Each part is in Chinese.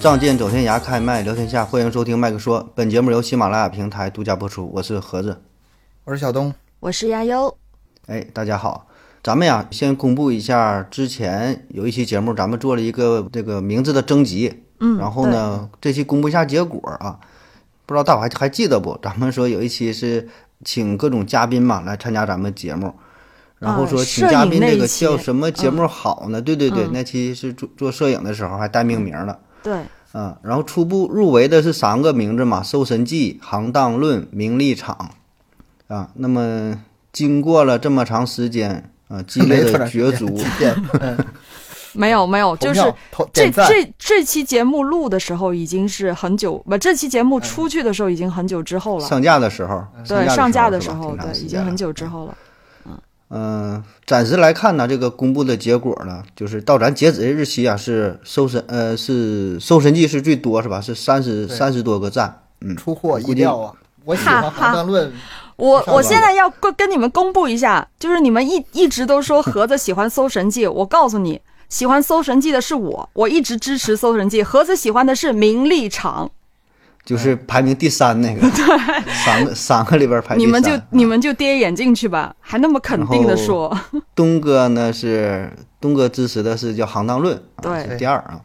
仗剑走天涯，开麦聊天下，欢迎收听麦克说。本节目由喜马拉雅平台独家播出，我是盒子。我是小东，我是亚优。哎，大家好，咱们呀先公布一下，之前有一期节目，咱们做了一个这个名字的征集，嗯，然后呢，这期公布一下结果啊，不知道大伙还还记得不？咱们说有一期是请各种嘉宾嘛来参加咱们节目，然后说请嘉宾这个叫什么节目好呢？对对对，那期是做做摄影的时候还带命名了。对，嗯，然后初步入围的是三个名字嘛，《搜神记》《行当论》《名利场》啊。那么经过了这么长时间啊，激烈 的角逐，没有没有，就是这这这期节目录的时候已经是很久，不，这期节目出去的时候已经很久之后了。上架的时候，对，上架的时候，对，已经很久之后了。嗯，暂时来看呢，这个公布的结果呢，就是到咱截止的日期啊，是搜神呃是搜神记是最多是吧？是三十三十多个赞，嗯，出乎意料啊！我喜欢《行当论》，我我现在要跟跟你们公布一下，就是你们一一直都说盒子喜欢搜神记，我告诉你，喜欢搜神记的是我，我一直支持搜神记。盒子喜欢的是名利场。就是排名第三那个，对，三个三个里边排。你们就你们就跌眼镜去吧，还那么肯定的说。东哥呢是东哥支持的是叫《行当论》，对，第二啊。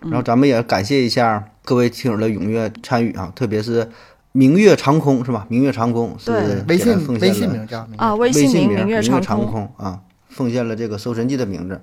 然后咱们也感谢一下各位听友的踊跃参与啊，特别是明月长空是吧？明月长空是微信微信名叫啊，微信名明月长空啊，奉献了这个《搜神记》的名字。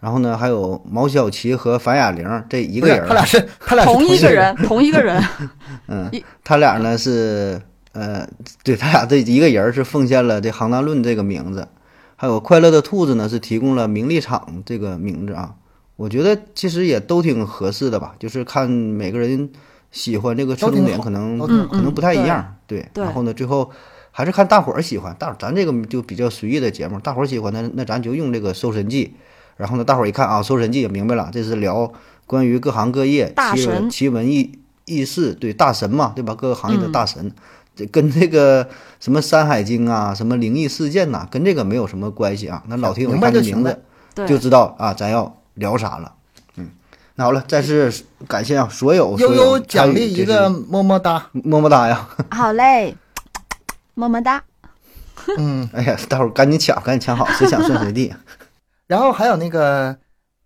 然后呢，还有毛晓琪和樊雅玲这一个人，他俩是 他俩同一个人，同一个人。嗯，他俩呢是呃，对他俩这一个人是奉献了这行当论这个名字，还有快乐的兔子呢是提供了名利场这个名字啊。我觉得其实也都挺合适的吧，就是看每个人喜欢这个侧重点可能可能不太一样，对。然后呢，最后还是看大伙儿喜欢，大咱这个就比较随意的节目，大伙儿喜欢那那咱就用这个《搜神记》。然后呢，大伙儿一看啊，《搜神记》也明白了，这是聊关于各行各业奇闻奇闻异异事，对大神嘛，对吧？各个行业的大神，这跟这个什么《山海经》啊，什么灵异事件呐，跟这个没有什么关系啊。那老听友看这名字就知道啊，咱要聊啥了。嗯，那好了，再次感谢啊，所有悠悠奖励一个么么哒，么么哒呀。好嘞，么么哒。嗯，哎呀，待会儿赶紧抢，赶紧抢好，谁抢算谁的。然后还有那个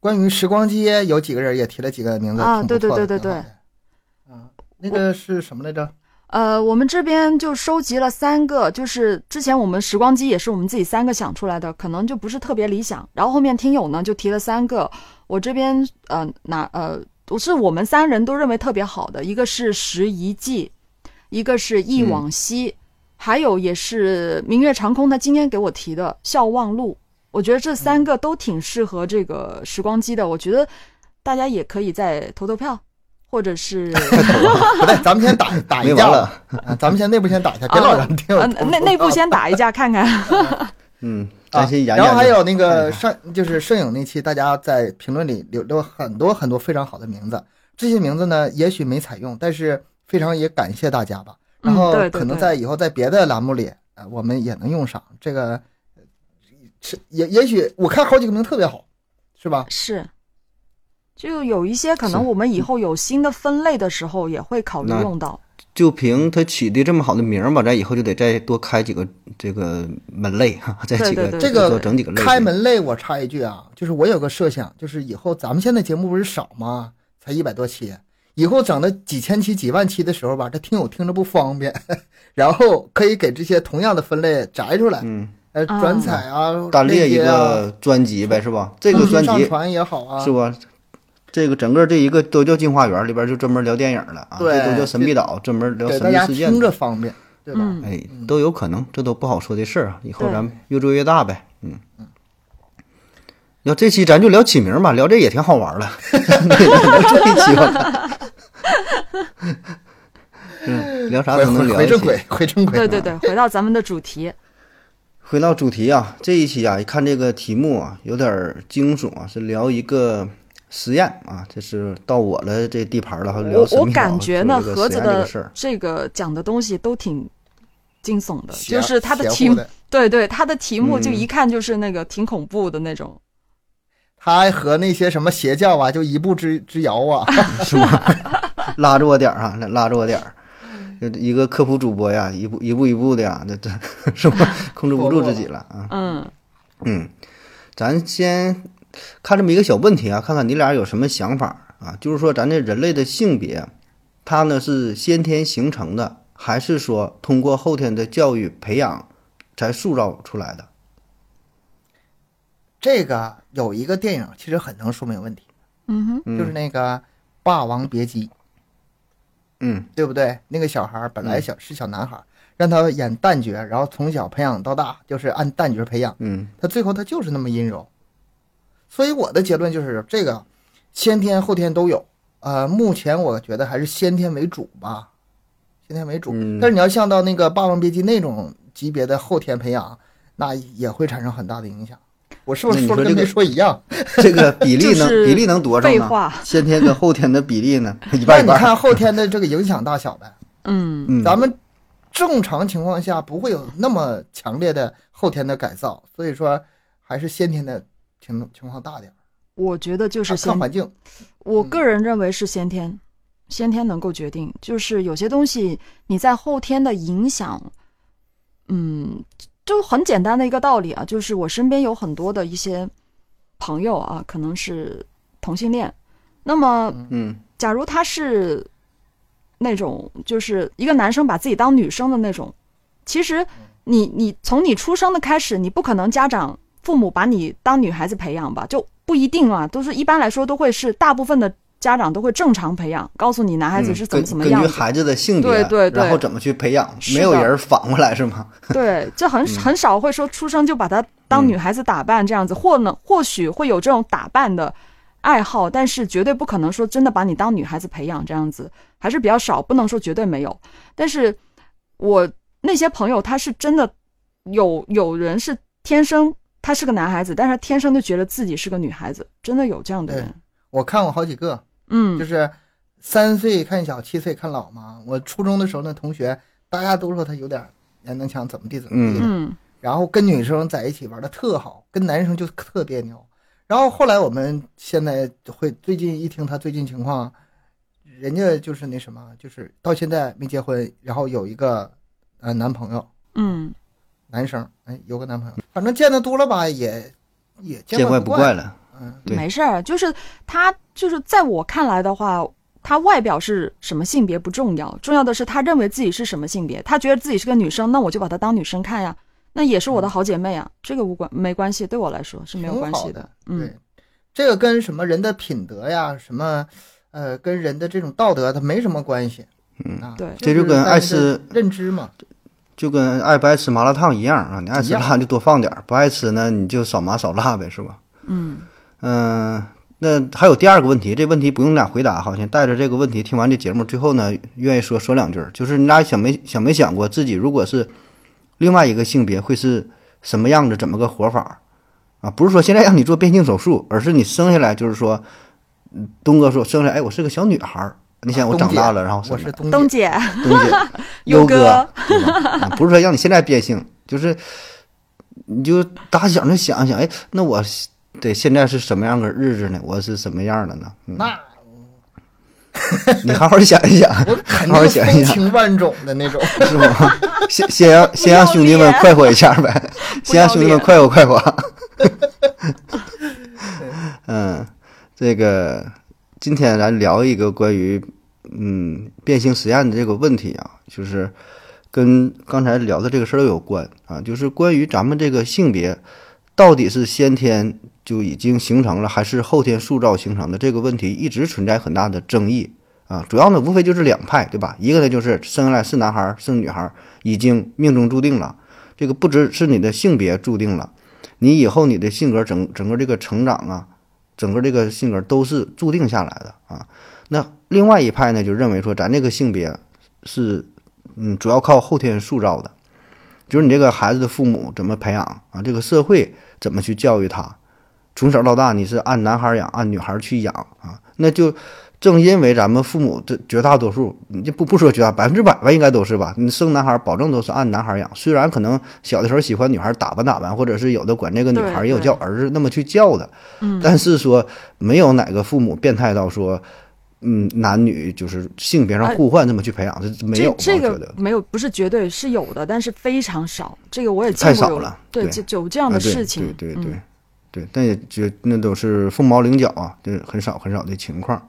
关于时光机，有几个人也提了几个名字啊，对对对对对，啊，那个是什么来着？呃，我们这边就收集了三个，就是之前我们时光机也是我们自己三个想出来的，可能就不是特别理想。然后后面听友呢就提了三个，我这边呃拿呃，都是我们三人都认为特别好的，一个是拾遗记，一个是忆往昔，还有也是明月长空，他今天给我提的笑忘路。我觉得这三个都挺适合这个时光机的，我觉得大家也可以再投投票，或者是 不对，咱们先打打一架了，咱们先内部先打一下，别老让听内内部先打一架看看。嗯，咱先然后还有那个上就是摄影那期，大家在评论里留了很多很多非常好的名字，这些名字呢也许没采用，但是非常也感谢大家吧。然后可能在以后在别的栏目里，呃，我们也能用上这个。是也也许我看好几个名特别好，是吧？是，就有一些可能我们以后有新的分类的时候也会考虑用到。就凭他起的这么好的名儿吧，咱以后就得再多开几个这个门类哈，再几个这个整几个开门类。我插一句啊，就是我有个设想，就是以后咱们现在节目不是少吗？才一百多期，以后整的几千期、几万期的时候吧，这听友听着不方便，然后可以给这些同样的分类摘出来。嗯。呃，转采啊，单列一个专辑呗，是吧？这个专辑上传也好啊，是吧？这个整个这一个都叫《进化园》，里边就专门聊电影了啊。这，都叫《神秘岛》，专门聊神秘事件。听着方便，对吧？哎，都有可能，这都不好说的事儿啊。以后咱越做越大呗。嗯嗯。要这期咱就聊起名吧，聊这也挺好玩了。这一期吧。嗯，聊啥都能聊。回正轨，回正轨。对对对，回到咱们的主题。回到主题啊，这一期啊，一看这个题目啊，有点惊悚啊，是聊一个实验啊，这是到我了这地盘了，聊我我感觉呢，盒子的这个讲的东西都挺惊悚的，就是他的题目，对对，他的题目就一看就是那个挺恐怖的那种。他还和那些什么邪教啊，就一步之之遥啊，是吗？拉着我点儿啊，拉着我点儿，一个科普主播呀，一步一步一步的呀，这这是吧？控制不住自己了啊。嗯嗯，咱先看这么一个小问题啊，看看你俩有什么想法啊？就是说，咱这人类的性别，它呢是先天形成的，还是说通过后天的教育培养才塑造出来的？这个有一个电影，其实很能说明问题。嗯哼，就是那个《霸王别姬》。嗯，对不对？那个小孩本来小是小男孩，让他演旦角，然后从小培养到大，就是按旦角培养。嗯，他最后他就是那么阴柔。所以我的结论就是这个，先天后天都有。呃，目前我觉得还是先天为主吧，先天为主。但是你要像到那个《霸王别姬》那种级别的后天培养，那也会产生很大的影响。我是不是说的跟没说一样？这个比例能比例能多少呢？先天跟后天的比例呢？一半一半。你看后天的这个影响大小呗。嗯，咱们正常情况下不会有那么强烈的后天的改造，所以说还是先天的情情况大点。我觉得就是看环境。我个人认为是先天，先天能够决定。就是有些东西你在后天的影响，嗯。就很简单的一个道理啊，就是我身边有很多的一些朋友啊，可能是同性恋。那么，嗯，假如他是那种就是一个男生把自己当女生的那种，其实你你从你出生的开始，你不可能家长父母把你当女孩子培养吧，就不一定啊，都是一般来说都会是大部分的。家长都会正常培养，告诉你男孩子是怎么怎么样，根据孩子的性别，对对对，然后怎么去培养，没有人反过来是吗？对，就很很少会说出生就把他当女孩子打扮这样子，或呢或许会有这种打扮的爱好，但是绝对不可能说真的把你当女孩子培养这样子，还是比较少，不能说绝对没有。但是我那些朋友他是真的有有人是天生他是个男孩子，但是他天生就觉得自己是个女孩子，真的有这样的人。我看过好几个。嗯，就是三岁看小，七岁看老嘛。我初中的时候，那同学大家都说他有点年能强，怎么地怎么地的。嗯，然后跟女生在一起玩的特好，跟男生就特别扭。然后后来我们现在会最近一听他最近情况，人家就是那什么，就是到现在没结婚，然后有一个呃男朋友，嗯，男生，哎，有个男朋友，反正见的多了吧，也也见怪不怪了。没事儿，就是他，就是在我看来的话，他外表是什么性别不重要，重要的是他认为自己是什么性别，他觉得自己是个女生，那我就把她当女生看呀，那也是我的好姐妹啊，这个无关没关系，对我来说是没有关系的。嗯，这个跟什么人的品德呀，什么呃，跟人的这种道德，它没什么关系。嗯，对，这就跟爱吃认知嘛，就跟爱不爱吃麻辣烫一样啊，你爱吃辣就多放点儿，不爱吃呢你就少麻少辣呗，是吧？嗯。嗯，那还有第二个问题，这问题不用俩回答，好像带着这个问题听完这节目最后呢，愿意说说两句，就是你俩想没想没想过自己如果是另外一个性别会是什么样子，怎么个活法啊？不是说现在让你做变性手术，而是你生下来就是说，东哥说生下来，哎，我是个小女孩儿，你想我长大了，然后我是东姐，东姐，优哥，不是说让你现在变性，就是你就打小就想想，哎，那我。对，现在是什么样的日子呢？我是什么样的呢？那，你好好想一想，好好想一想，风情万种的那种，是吗？先先让先让兄弟们快活一下呗，先让兄弟们快活快活。嗯，这个今天咱聊一个关于嗯变性实验的这个问题啊，就是跟刚才聊的这个事儿有关啊，就是关于咱们这个性别到底是先天。就已经形成了，还是后天塑造形成的这个问题，一直存在很大的争议啊。主要呢，无非就是两派，对吧？一个呢，就是生下来是男孩是女孩，已经命中注定了，这个不只是你的性别注定了，你以后你的性格整整个这个成长啊，整个这个性格都是注定下来的啊。那另外一派呢，就认为说咱这个性别是嗯，主要靠后天塑造的，就是你这个孩子的父母怎么培养啊，这个社会怎么去教育他。从小到大，你是按男孩养，按女孩去养啊？那就正因为咱们父母这绝大多数，你就不不说绝大百分之百吧，应该都是吧？你生男孩保证都是按男孩养，虽然可能小的时候喜欢女孩打扮打扮，或者是有的管这个女孩也有叫儿子那么去叫的，嗯，但是说没有哪个父母变态到说，嗯，男女就是性别上互换这么去培养，这没有，这个没有，不是绝对是有的，但是非常少，这个我也太少了，对，就有这样的事情，对对对对，但也就那都是凤毛麟角啊，就是很少很少的情况。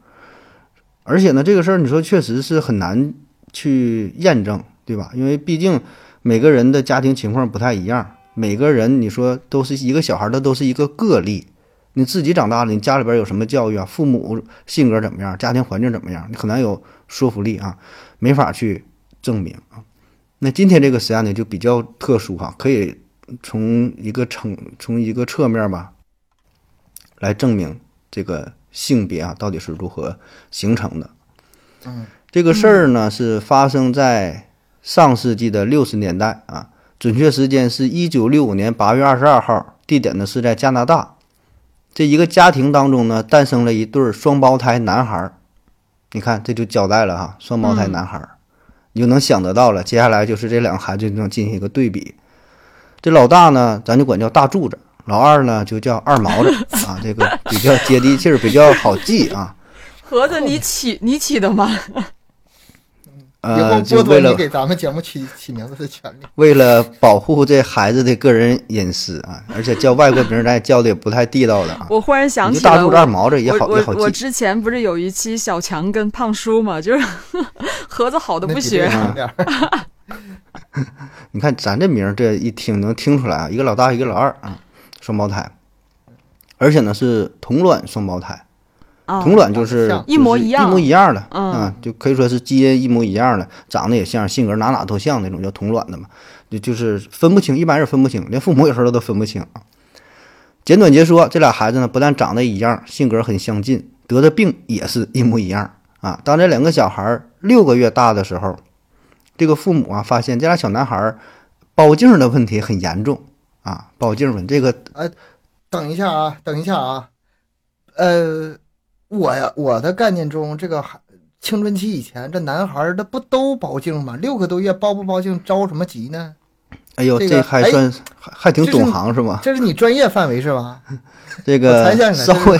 而且呢，这个事儿你说确实是很难去验证，对吧？因为毕竟每个人的家庭情况不太一样，每个人你说都是一个小孩，他都是一个个例。你自己长大了，你家里边有什么教育啊？父母性格怎么样？家庭环境怎么样？你很难有说服力啊，没法去证明啊。那今天这个实验呢，就比较特殊哈，可以从一个层从一个侧面吧来证明这个。性别啊，到底是如何形成的？嗯，这个事儿呢，是发生在上世纪的六十年代啊，准确时间是一九六五年八月二十二号，地点呢是在加拿大。这一个家庭当中呢，诞生了一对双胞胎男孩儿。你看，这就交代了哈，双胞胎男孩儿，你就能想得到了。接下来就是这两个孩子就能进行一个对比。这老大呢，咱就管叫大柱子。老二呢，就叫二毛子 啊，这个比较接地气儿，比较好记啊。盒子，你起你起的吗？呃，就为了给咱们节目起起名字的权利。为了保护这孩子的个人隐私啊，而且叫外国名咱也叫的也不太地道的啊。我忽然想起大柱子、二毛子也好也好记。我之前不是有一期小强跟胖叔嘛，就是盒子好的不学。你看咱这名这一听能听出来啊，一个老大，一个老二啊。双胞胎，而且呢是同卵双胞胎，同卵就是一模一样，一模一样的，嗯，就可以说是基因一模一样的，长得也像，性格哪哪都像那种叫同卵的嘛，就就是分不清，一般人分不清，连父母有时候都分不清啊。简短截说，这俩孩子呢不但长得一样，性格很相近，得的病也是一模一样啊。当这两个小孩六个月大的时候，这个父母啊发现这俩小男孩包茎的问题很严重。啊，包镜问这个，哎，等一下啊，等一下啊，呃，我呀，我的概念中，这个孩青春期以前，这男孩儿他不都包茎吗？六个多月包不包茎，着什么急呢？哎呦，这还算还还挺懂行是吧？这是你专业范围是吧？这个稍微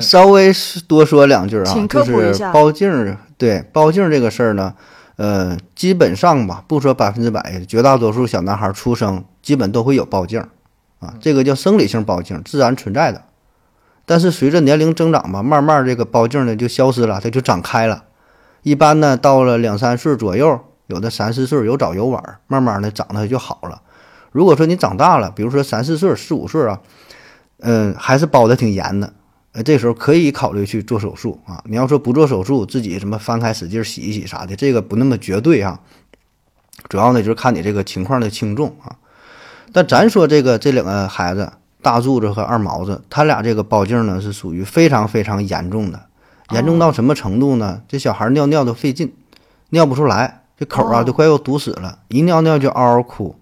稍微多说两句啊，就是包茎对包茎这个事儿呢，呃，基本上吧，不说百分之百，绝大多数小男孩出生。基本都会有包茎，啊，这个叫生理性包茎，自然存在的。但是随着年龄增长吧，慢慢这个包茎呢就消失了，它就长开了。一般呢到了两三岁左右，有的三四岁有早有晚，慢慢的长得就好了。如果说你长大了，比如说三四岁、四五岁啊，嗯，还是包的挺严的，呃，这时候可以考虑去做手术啊。你要说不做手术，自己什么翻开使劲洗一洗啥的，这个不那么绝对啊。主要呢就是看你这个情况的轻重啊。但咱说这个这两个孩子，大柱子和二毛子，他俩这个包茎呢是属于非常非常严重的，严重到什么程度呢？这小孩尿尿都费劲，尿不出来，这口啊都快要堵死了，一尿尿就嗷嗷哭。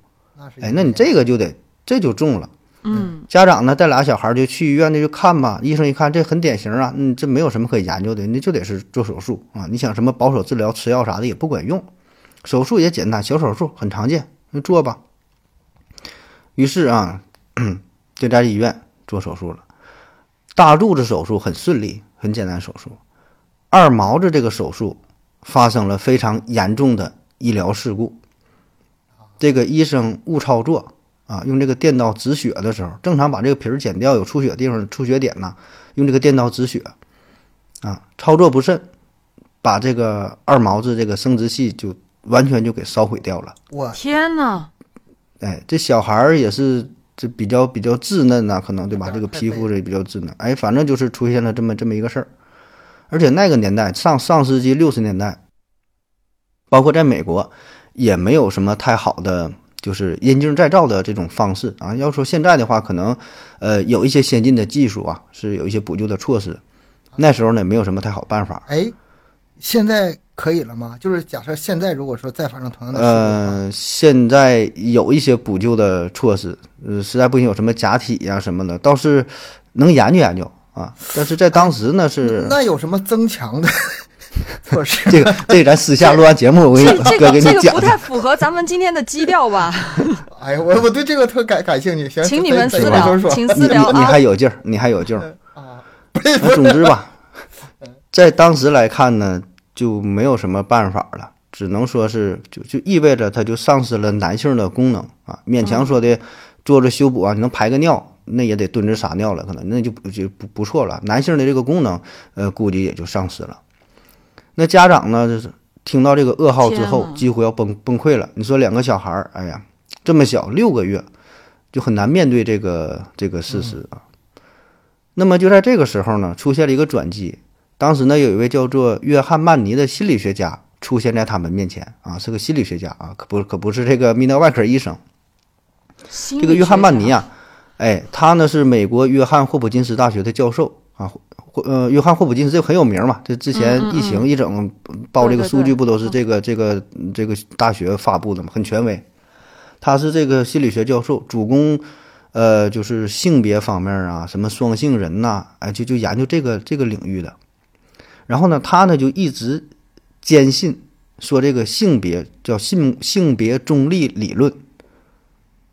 哎，那你这个就得这就重了。嗯，家长呢带俩小孩就去医院那就看吧，医生一看这很典型啊，嗯，这没有什么可以研究的，那就得是做手术啊。你想什么保守治疗、吃药啥的也不管用，手术也简单，小手术很常见，那做吧。于是啊，就在医院做手术了。大柱子手术很顺利，很简单手术。二毛子这个手术发生了非常严重的医疗事故。这个医生误操作啊，用这个电刀止血的时候，正常把这个皮儿剪掉，有出血地方出血点呢，用这个电刀止血啊，操作不慎，把这个二毛子这个生殖器就完全就给烧毁掉了。我天呐！哎，这小孩儿也是这比较比较稚嫩呐，可能对吧？这个皮肤也比较稚嫩。哎，反正就是出现了这么这么一个事儿。而且那个年代，上上世纪六十年代，包括在美国，也没有什么太好的就是阴茎再造的这种方式啊。要说现在的话，可能呃有一些先进的技术啊，是有一些补救的措施。那时候呢，没有什么太好办法。哎，现在。可以了吗？就是假设现在如果说再发生同样的事呃，现在有一些补救的措施，呃，实在不行有什么假体呀什么的，倒是能研究研究啊。但是在当时呢是那有什么增强的措施？这个这个咱私下录完节目，我给你哥给你讲。这个不太符合咱们今天的基调吧？哎呀，我我对这个特感感兴趣，行，请你们私聊，请私聊你还有劲儿，你还有劲儿 啊！那总之吧，在当时来看呢，就没有什么办法了。只能说是，就就意味着它就丧失了男性的功能啊！勉强说的做着修补啊，你能排个尿，那也得蹲着撒尿了，可能那就就不不错了。男性的这个功能，呃，估计也就丧失了。那家长呢，就是听到这个噩耗之后，几乎要崩崩溃了。你说两个小孩儿，哎呀，这么小，六个月，就很难面对这个这个事实啊。那么就在这个时候呢，出现了一个转机。当时呢，有一位叫做约翰曼尼的心理学家。出现在他们面前啊，是个心理学家啊，可不可不是这个泌尿外科医生。这个约翰曼尼啊，哎，他呢是美国约翰霍普金斯大学的教授啊，霍呃约翰霍普金斯这个很有名嘛，这之前疫情一整报这个数据不都是这个这个这个大学发布的嘛，很权威。他是这个心理学教授，主攻呃就是性别方面啊，什么双性人呐，哎就就研究这个这个领域的。然后呢，他呢就一直。坚信说这个性别叫性性别中立理论，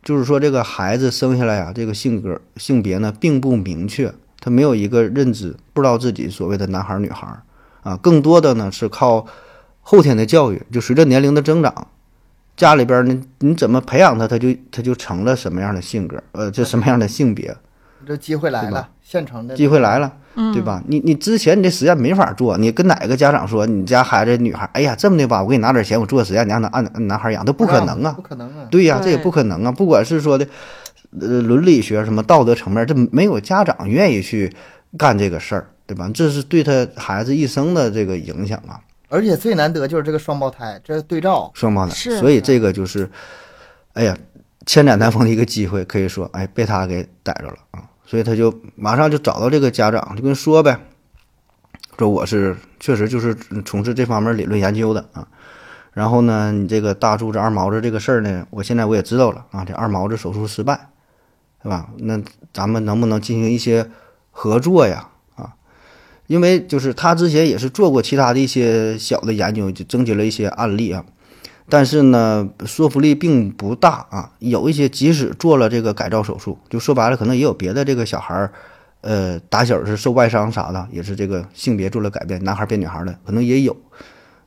就是说这个孩子生下来啊，这个性格性别呢并不明确，他没有一个认知，不知道自己所谓的男孩女孩啊，更多的呢是靠后天的教育，就随着年龄的增长，家里边呢你怎么培养他，他就他就成了什么样的性格，呃，这什么样的性别，这机会来了，现成的机会来了。对吧？你你之前你这实验没法做，你跟哪个家长说你家孩子女孩？哎呀，这么的吧，我给你拿点钱，我做实验，你让他按按男孩养，他不可能啊！不可能啊！对呀，这也不可能啊！不管是说的，呃，伦理学什么道德层面，这没有家长愿意去干这个事儿，对吧？这是对他孩子一生的这个影响啊！而且最难得就是这个双胞胎，这对照双胞胎，所以这个就是，哎呀，千载难逢的一个机会，可以说，哎，被他给逮着了啊！所以他就马上就找到这个家长，就跟说呗，说我是确实就是从事这方面理论研究的啊。然后呢，你这个大柱子二毛子这个事儿呢，我现在我也知道了啊。这二毛子手术失败，是吧？那咱们能不能进行一些合作呀？啊，因为就是他之前也是做过其他的一些小的研究，就征集了一些案例啊。但是呢，说服力并不大啊。有一些即使做了这个改造手术，就说白了，可能也有别的这个小孩儿，呃，打小是受外伤啥的，也是这个性别做了改变，男孩变女孩的，可能也有。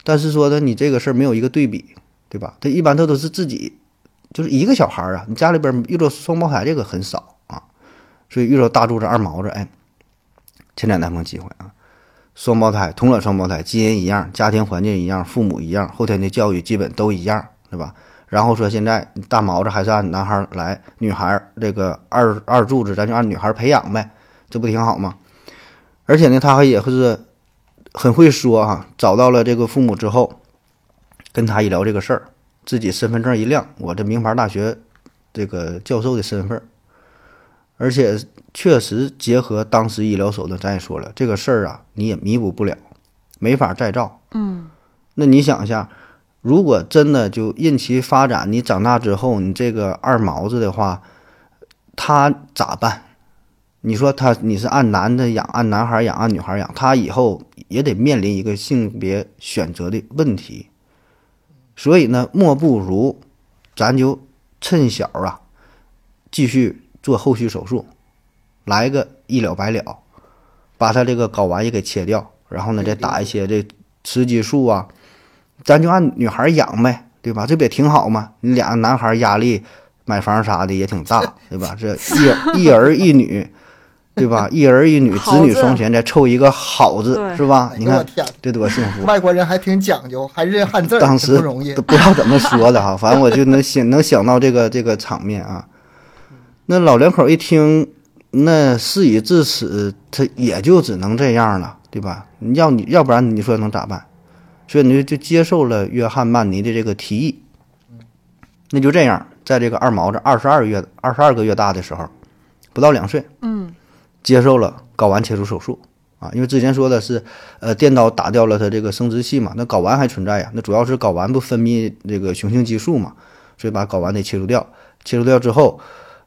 但是说的你这个事儿没有一个对比，对吧？他一般他都是自己，就是一个小孩儿啊，你家里边遇到双胞胎这个很少啊，所以遇到大柱子二毛子，哎，千载难逢机会啊。双胞胎、同卵双胞胎，基因一样，家庭环境一样，父母一样，后天的教育基本都一样，对吧？然后说现在大毛子还是按男孩来，女孩这个二二柱子咱就按女孩培养呗，这不挺好吗？而且呢，他还也是很会说哈，找到了这个父母之后，跟他一聊这个事儿，自己身份证一亮，我这名牌大学这个教授的身份。而且确实结合当时医疗手段，咱也说了这个事儿啊，你也弥补不了，没法再造。嗯，那你想一下，如果真的就任其发展，你长大之后，你这个二毛子的话，他咋办？你说他你是按男的养，按男孩养，按女孩养，他以后也得面临一个性别选择的问题。所以呢，莫不如咱就趁小啊，继续。做后续手术，来个一了百了，把他这个睾丸也给切掉，然后呢再打一些这雌激素啊，咱就按女孩养呗，对吧？这不也挺好吗？你俩男孩压力买房啥的也挺大，对吧？这一 一儿一女，对吧？一儿一女，子女双全，再凑一个好字，是吧？你看这多幸福！外国人还挺讲究，还认汉字，当时不容易，不知道怎么说的哈，反正我就能想能想到这个这个场面啊。那老两口一听，那事已至此，他也就只能这样了，对吧？你要你要不然你说能咋办？所以你就就接受了约翰曼尼的这个提议。那就这样，在这个二毛子二十二月二十二个月大的时候，不到两岁，嗯，接受了睾丸切除手术啊。因为之前说的是，呃，电刀打掉了他这个生殖器嘛，那睾丸还存在呀。那主要是睾丸不分泌这个雄性激素嘛，所以把睾丸得切除掉。切除掉之后。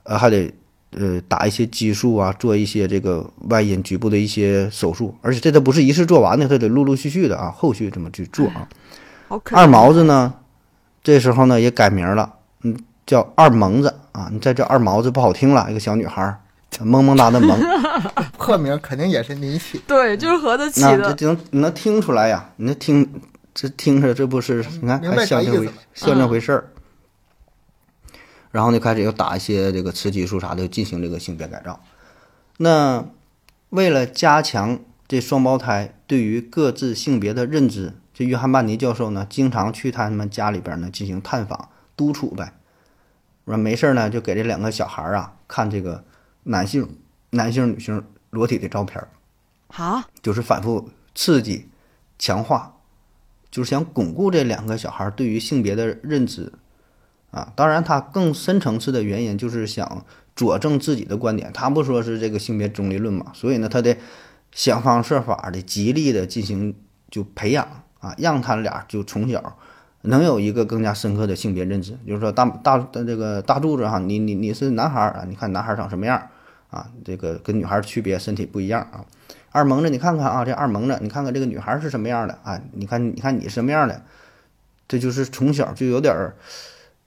呃，还得呃打一些激素啊，做一些这个外阴局部的一些手术，而且这都不是一次做完的，他得陆陆续续的啊，后续怎么去做啊。二毛子呢，这时候呢也改名了，嗯，叫二萌子啊，你再叫二毛子不好听了，一个小女孩。萌萌哒的萌，破名肯定也是你起，对，就是合着起的。那这能你能听出来呀？你能听这听着，这不是你看还像这回像这回事儿。然后就，开始又打一些这个雌激素啥的，进行这个性别改造。那为了加强这双胞胎对于各自性别的认知，这约翰曼尼教授呢，经常去他们家里边呢进行探访督促呗。说没事呢，就给这两个小孩啊看这个。男性、男性、女性裸体的照片儿，啊，就是反复刺激、强化，就是想巩固这两个小孩对于性别的认知啊。当然，他更深层次的原因就是想佐证自己的观点。他不说是这个性别中立论嘛？所以呢，他得想方设法的极力的进行就培养啊，让他俩就从小。能有一个更加深刻的性别认知，就是说大大的这个大柱子哈，你你你是男孩儿啊，你看男孩儿长什么样啊？这个跟女孩儿区别，身体不一样啊。二萌子，你看看啊，这二萌子，你看看这个女孩儿是什么样的啊？你看你看你什么样的？这就是从小就有点儿，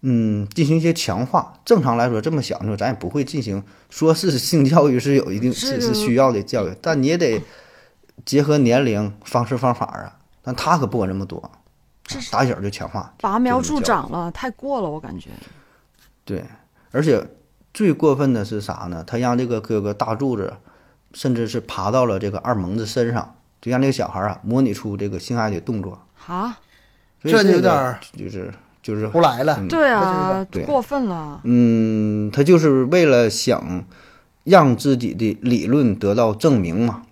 嗯，进行一些强化。正常来说，这么小的时候，咱也不会进行说是性教育是有一定是是需要的教育，但你也得结合年龄、方式方法啊。但他可不管这么多。打小就强化，拔苗助长了，太过了，我感觉。对，而且最过分的是啥呢？他让这个哥哥大柱子，甚至是爬到了这个二萌子身上，就让这个小孩啊模拟出这个性爱的动作。啊，这就有点就是就是胡来了。对啊，过分了。嗯，他就是为了想让自己的理论得到证明嘛。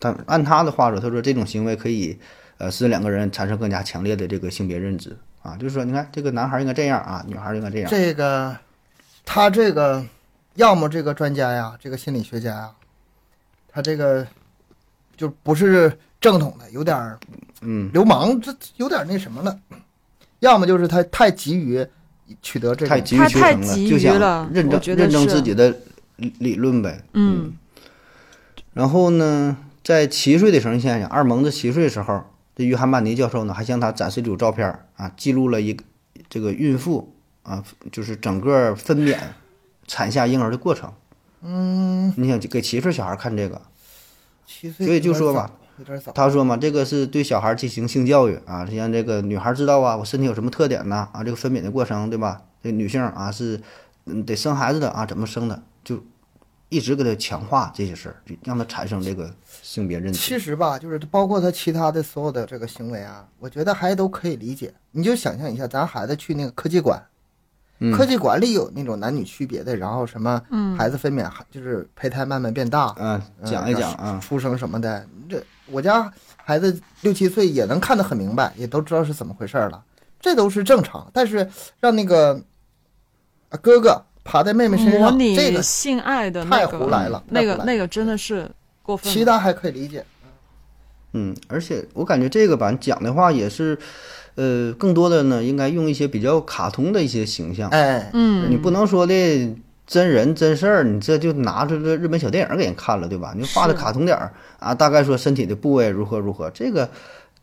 他按他的话说，他说这种行为可以。呃，使两个人产生更加强烈的这个性别认知啊，就是说，你看这个男孩应该这样啊，女孩应该这样。这个，他这个，要么这个专家呀，这个心理学家呀，他这个就不是正统的，有点儿，嗯，流氓，这有点那什么了；要么就是他太急于取得这个，太急于求成了，就想认证认证自己的理论呗。嗯。然后呢，在七岁的时候，你想想，二蒙子七岁的时候。这约翰曼尼教授呢，还向他展示一组照片啊，记录了一个这个孕妇啊，就是整个分娩、产下婴儿的过程。嗯，你想给七岁小孩看这个，七岁，所以就说吧，有点早。他说嘛，这个是对小孩进行性教育啊，让这个女孩知道啊，我身体有什么特点呢？啊，这个分娩的过程，对吧？这女性啊是嗯得生孩子的啊，怎么生的？就一直给他强化这些事儿，就让他产生这个。性别认知其实吧，就是包括他其他的所有的这个行为啊，我觉得还都可以理解。你就想象一下，咱孩子去那个科技馆，科技馆里有那种男女区别的，然后什么孩子分娩，就是胚胎慢慢变大，嗯，讲一讲啊，出生什么的。这我家孩子六七岁也能看得很明白，也都知道是怎么回事了，这都是正常。但是让那个哥哥爬在妹妹身上，这个性爱的太胡来了，那个那个真的是过分。其他还可以理解，嗯，而且我感觉这个版讲的话也是，呃，更多的呢，应该用一些比较卡通的一些形象，哎，嗯，你不能说的真人真事儿，你这就拿出这日本小电影给人看了，对吧？你画的卡通点儿啊，大概说身体的部位如何如何，这个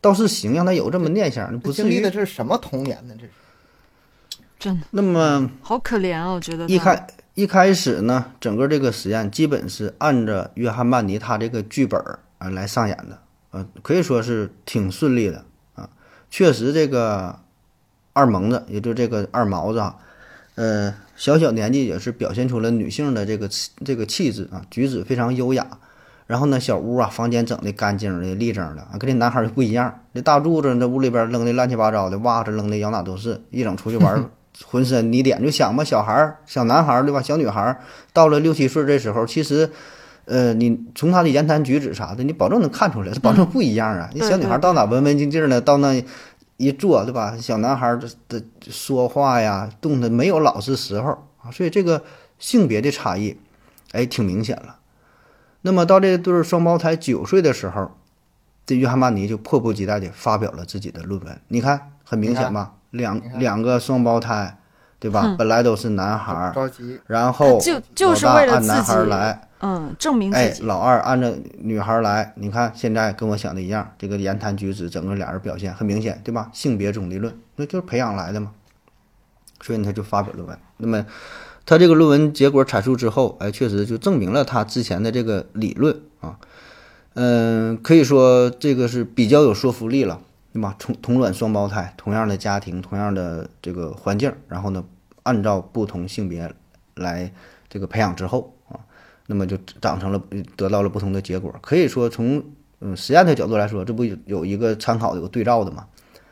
倒是行，让他有这么念想，不至于的这是什么童年呢？这是真的，那么好可怜啊，我觉得一开。一开始呢，整个这个实验基本是按着约翰曼尼他这个剧本儿啊来上演的，呃，可以说是挺顺利的啊。确实，这个二萌子，也就这个二毛子啊，呃，小小年纪也是表现出了女性的这个这个气质啊，举止非常优雅。然后呢，小屋啊，房间整的干净的、立正的啊，跟这男孩儿不一样。这大柱子这屋里边扔的乱七八糟的，袜子扔的摇哪都是，一整出去玩。浑身泥点，就想吧，小孩儿、小男孩儿对吧？小女孩儿到了六七岁这时候，其实，呃，你从他的言谈举止啥的，你保证能看出来，保证不一样啊。你小女孩到哪文文静静的，到那一坐对吧？小男孩儿的说话呀、动的没有老实时候啊，所以这个性别的差异，哎，挺明显了。那么到这对双胞胎九岁的时候，这约翰曼尼就迫不及待地发表了自己的论文。你看，很明显吧？两两个双胞胎，对吧？本来都是男孩儿，着急，然后就就是为了按男孩来，嗯，证明哎，老二按照女孩来，你看现在跟我想的一样，这个言谈举止，整个俩人表现很明显，对吧？性别中立论，那就是培养来的嘛。所以他就发表论文。那么他这个论文结果阐述之后，哎，确实就证明了他之前的这个理论啊，嗯，可以说这个是比较有说服力了。对吧？同同卵双胞胎，同样的家庭，同样的这个环境，然后呢，按照不同性别来这个培养之后啊，那么就长成了，得到了不同的结果。可以说，从嗯实验的角度来说，这不有有一个参考的、有对照的嘛？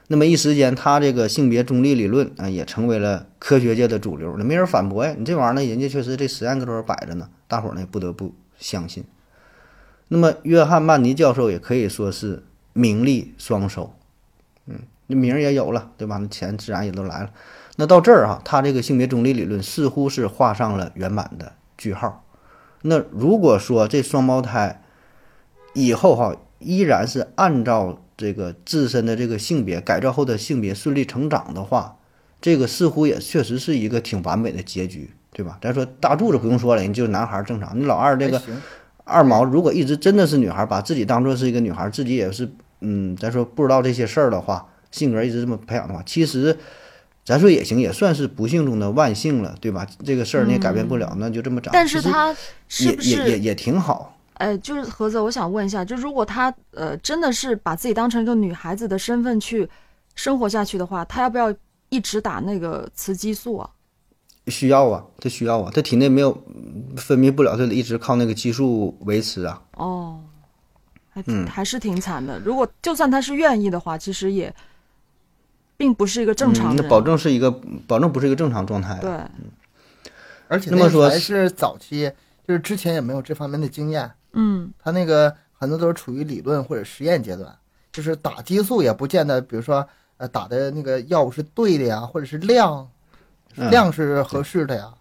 那么一时间，他这个性别中立理论啊，也成为了科学界的主流。那没人反驳呀，你这玩意儿呢，人家确实这实验搁这摆着呢，大伙儿呢不得不相信。那么，约翰曼尼教授也可以说是名利双收。嗯，那名儿也有了，对吧？那钱自然也都来了。那到这儿哈，他这个性别中立理论似乎是画上了圆满的句号。那如果说这双胞胎以后哈依然是按照这个自身的这个性别改造后的性别顺利成长的话，这个似乎也确实是一个挺完美的结局，对吧？咱说大柱子不用说了，你就是男孩正常。你老二这个二毛，如果一直真的是女孩，把自己当做是一个女孩，自己也是。嗯，咱说不知道这些事儿的话，性格一直这么培养的话，其实咱说也行，也算是不幸中的万幸了，对吧？这个事儿你也改变不了，那就这么长。但是他是不是也也也挺好？哎，就是何子，我想问一下，就如果他呃真的是把自己当成一个女孩子的身份去生活下去的话，他要不要一直打那个雌激素啊？需要啊，他需要啊，他体内没有分泌不了，他得一直靠那个激素维持啊。哦。还嗯，还是挺惨的。如果就算他是愿意的话，其实也并不是一个正常。那保证是一个，保证不是一个正常状态。对，而且那么说还是早期，就是之前也没有这方面的经验。嗯，他那个很多都是处于理论或者实验阶段，就是打激素也不见得，比如说呃打的那个药物是对的呀，或者是量量是合适的呀。嗯，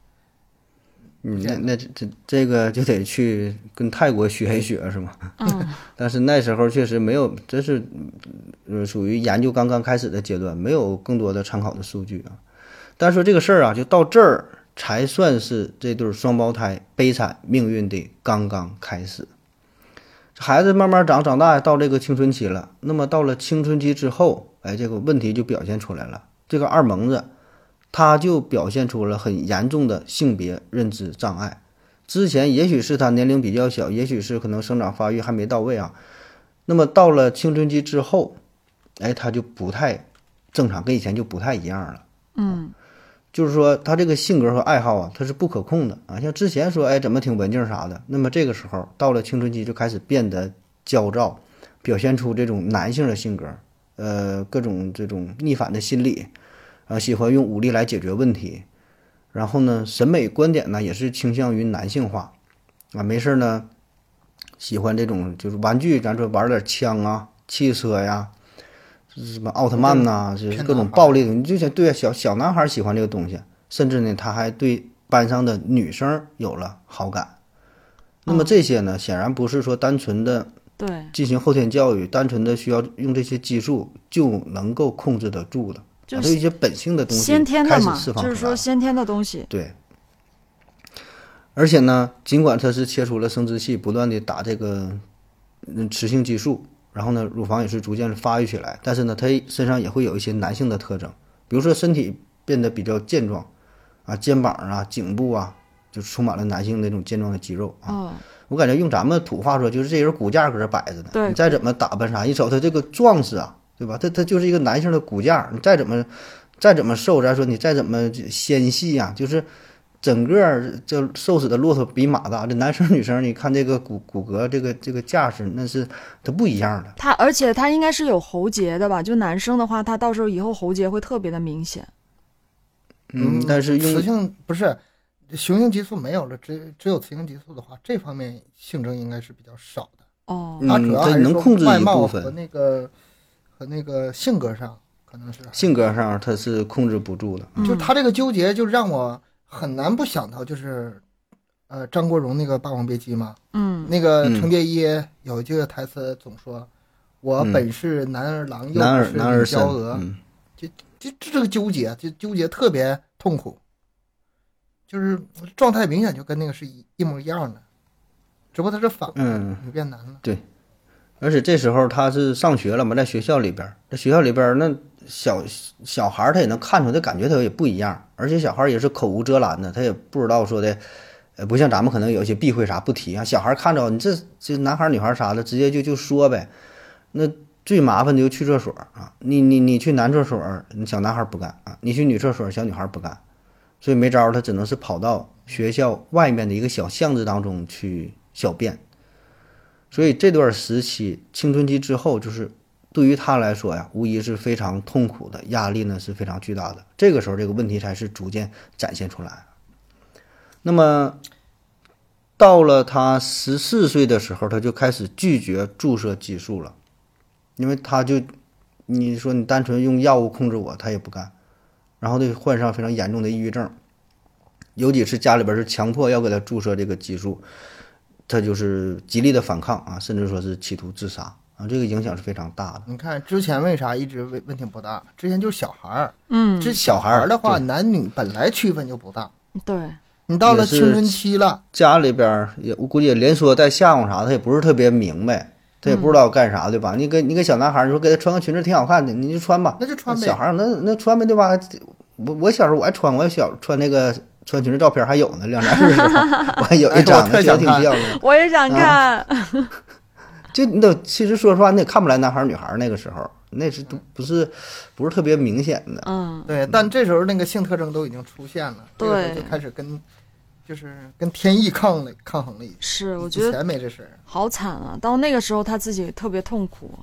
那那这这这个就得去跟泰国学一学，是吗？嗯。但是那时候确实没有，这是呃属于研究刚刚开始的阶段，没有更多的参考的数据啊。但是说这个事儿啊，就到这儿才算是这对双胞胎悲惨命运的刚刚开始。孩子慢慢长长大，到这个青春期了。那么到了青春期之后，哎，这个问题就表现出来了。这个二蒙子。他就表现出了很严重的性别认知障碍。之前也许是他年龄比较小，也许是可能生长发育还没到位啊。那么到了青春期之后，哎，他就不太正常，跟以前就不太一样了。嗯，就是说他这个性格和爱好啊，他是不可控的啊。像之前说，哎，怎么挺文静啥的，那么这个时候到了青春期就开始变得焦躁，表现出这种男性的性格，呃，各种这种逆反的心理。啊，喜欢用武力来解决问题，然后呢，审美观点呢也是倾向于男性化，啊，没事呢，喜欢这种就是玩具，咱说玩点枪啊、汽车呀，是什么奥特曼呐，就是各种暴力的，你就想对小小男孩喜欢这个东西，甚至呢，他还对班上的女生有了好感。那么这些呢，显然不是说单纯的对进行后天教育，单纯的需要用这些激素就能够控制得住的。就是一些本性的东西，先天的嘛，就是说先天的东西。对。而且呢，尽管他是切除了生殖器，不断的打这个嗯雌性激素，然后呢，乳房也是逐渐发育起来，但是呢，他身上也会有一些男性的特征，比如说身体变得比较健壮，啊，肩膀啊、颈部啊，就充满了男性那种健壮的肌肉啊。我感觉用咱们土话说，就是这人骨架搁这摆着呢，你再怎么打扮啥，一瞅他这个壮实啊。对吧？他他就是一个男性的骨架，你再怎么再怎么瘦，咱说你再怎么纤细呀，就是整个这瘦死的骆驼比马大。这男生女生，你看这个骨骨骼这个这个架势，那是它不一样的。他而且他应该是有喉结的吧？就男生的话，他到时候以后喉结会特别的明显。嗯，但是雌性不是雄性激素没有了，只只有雌性激素的话，这方面性征应该是比较少的。哦，它主要还是外貌和那个。和那个性格上可能是性格上他是控制不住的，就他这个纠结就让我很难不想到，就是呃张国荣那个《霸王别姬》嘛，嗯，那个程蝶衣有一句台词总说：“我本是男儿郎，又不是女娇娥。”就就这个纠结，就纠结特别痛苦，就是状态明显就跟那个是一一模一样的，只不过他是反，嗯，就变难了。对，而且这时候他是上学了嘛，在学校里边，在学校里边那小小孩他也能看出来，感觉他也不一样，而且小孩也是口无遮拦的，他也不知道说的，呃，不像咱们可能有些避讳啥不提啊，小孩看着你这这男孩女孩啥的，直接就就说呗，那。最麻烦的就去厕所啊！你你你去男厕所，小男孩不干啊；你去女厕所，小女孩不干，所以没招，他只能是跑到学校外面的一个小巷子当中去小便。所以这段时期青春期之后，就是对于他来说呀，无疑是非常痛苦的，压力呢是非常巨大的。这个时候，这个问题才是逐渐展现出来。那么，到了他十四岁的时候，他就开始拒绝注射激素了。因为他就，你说你单纯用药物控制我，他也不干，然后就患上非常严重的抑郁症，有几次家里边是强迫要给他注射这个激素，他就是极力的反抗啊，甚至说是企图自杀啊，这个影响是非常大的。你看之前为啥一直问问题不大？之前就是小孩儿，嗯，这小孩儿的话，男女本来区分就不大。对，你到了青春期了，家里边也我估计也连说带吓唬啥，他也不是特别明白。他也不知道干啥对吧？你给你给小男孩，你说给他穿个裙子挺好看的，你就穿吧。那就穿呗。小孩那那穿呗对吧？我我小时候我还穿，我小穿那个穿裙子照片还有呢，两三岁的时候我还有一张，觉得挺漂亮。我也想看。就你都其实说实话，你也看不来男孩女孩那个时候，那是都不是不是特别明显的。嗯，对。但这时候那个性特征都已经出现了，对，就开始跟。就是跟天意抗了抗衡了，是我觉得以前没这事儿，好惨啊！到那个时候他自己特别痛苦，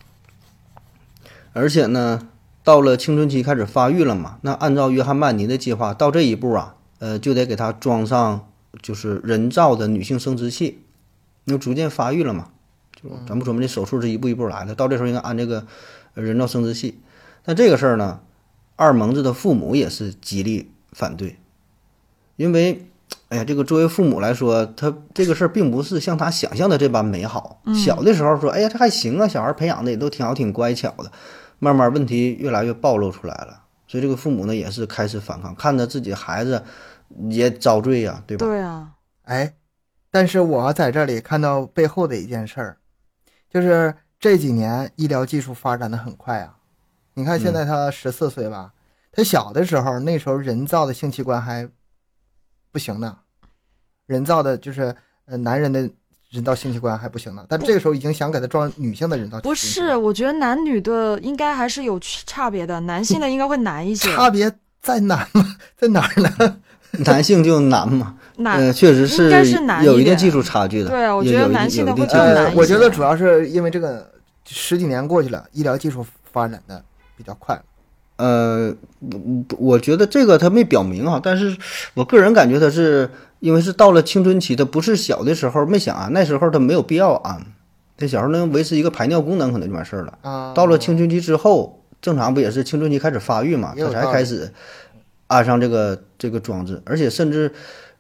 而且呢，到了青春期开始发育了嘛，那按照约翰曼尼的计划，到这一步啊，呃，就得给他装上就是人造的女性生殖器，因为逐渐发育了嘛，就咱不说嘛，这手术是一步一步来的，到这时候应该安这个人造生殖器，但这个事儿呢，二蒙子的父母也是极力反对，因为。哎呀，这个作为父母来说，他这个事儿并不是像他想象的这般美好。小的时候说，哎呀，这还行啊，小孩培养的也都挺好，挺乖巧的。慢慢问题越来越暴露出来了，所以这个父母呢也是开始反抗，看着自己孩子也遭罪呀，对吧？对啊。哎，但是我在这里看到背后的一件事儿，就是这几年医疗技术发展的很快啊。你看现在他十四岁吧，他小的时候那时候人造的性器官还不行呢。人造的，就是呃，男人的人造性器官还不行呢，但这个时候已经想给他装女性的人造。不是，我觉得男女的应该还是有差别的，男性的应该会难一些。差别在哪吗？在哪儿呢？男性就难嘛？难，确实是有一定技术差距的。对，我觉得男性的会更难我觉得主要是因为这个十几年过去了，医疗技术发展的比较快。呃，我我觉得这个他没表明啊，但是我个人感觉他是。因为是到了青春期，他不是小的时候没想啊，那时候他没有必要啊，他小时候能维持一个排尿功能可能就完事儿了。啊，到了青春期之后，正常不也是青春期开始发育嘛，他才开始安上这个这个装置，而且甚至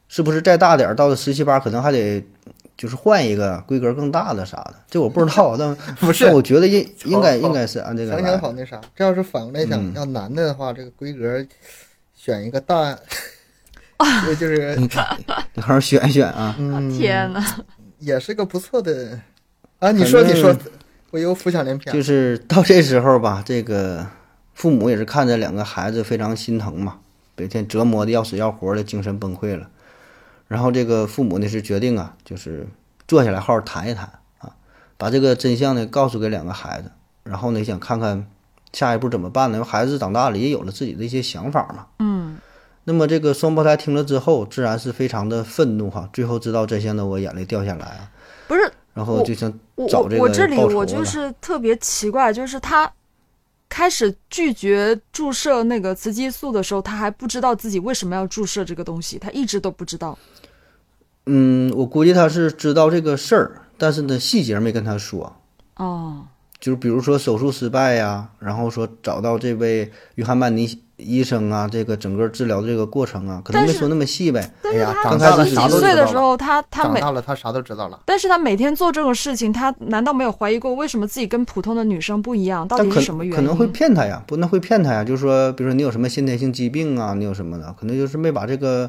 是不是再大点儿，到了十七八可能还得就是换一个规格更大的啥的，这我不知道，但 不是，我觉得应应该应该是按这个。想想好那啥，这要是反过来想，要男的的话，这个规格选一个大。就是你好好选一选啊！天哪，也是个不错的啊！你说你说，我又浮想联翩。就是到这时候吧，这个父母也是看着两个孩子非常心疼嘛，每天折磨的要死要活的，精神崩溃了。然后这个父母呢是决定啊，就是坐下来好好谈一谈啊，把这个真相呢告诉给两个孩子，然后呢想看看下一步怎么办呢？因为孩子长大了也有了自己的一些想法嘛。嗯。那么这个双胞胎听了之后，自然是非常的愤怒哈。最后知道真相的我眼泪掉下来啊。不是，然后就想找这个我这里我就是特别奇怪，就是他开始拒绝注射那个雌激素的时候，他还不知道自己为什么要注射这个东西，他一直都不知道。嗯，我估计他是知道这个事儿，但是呢细节没跟他说。哦。就是比如说手术失败呀，然后说找到这位约翰曼尼医生啊，这个整个治疗的这个过程啊，可能没说那么细呗。但是他十几岁的时候，他他长大了，他啥都知道了。但是他每天做这种事情，他难道没有怀疑过为什么自己跟普通的女生不一样？到底是什么原因？可能会骗他呀，不能会骗他呀。就是说，比如说你有什么先天性疾病啊，你有什么的，可能就是没把这个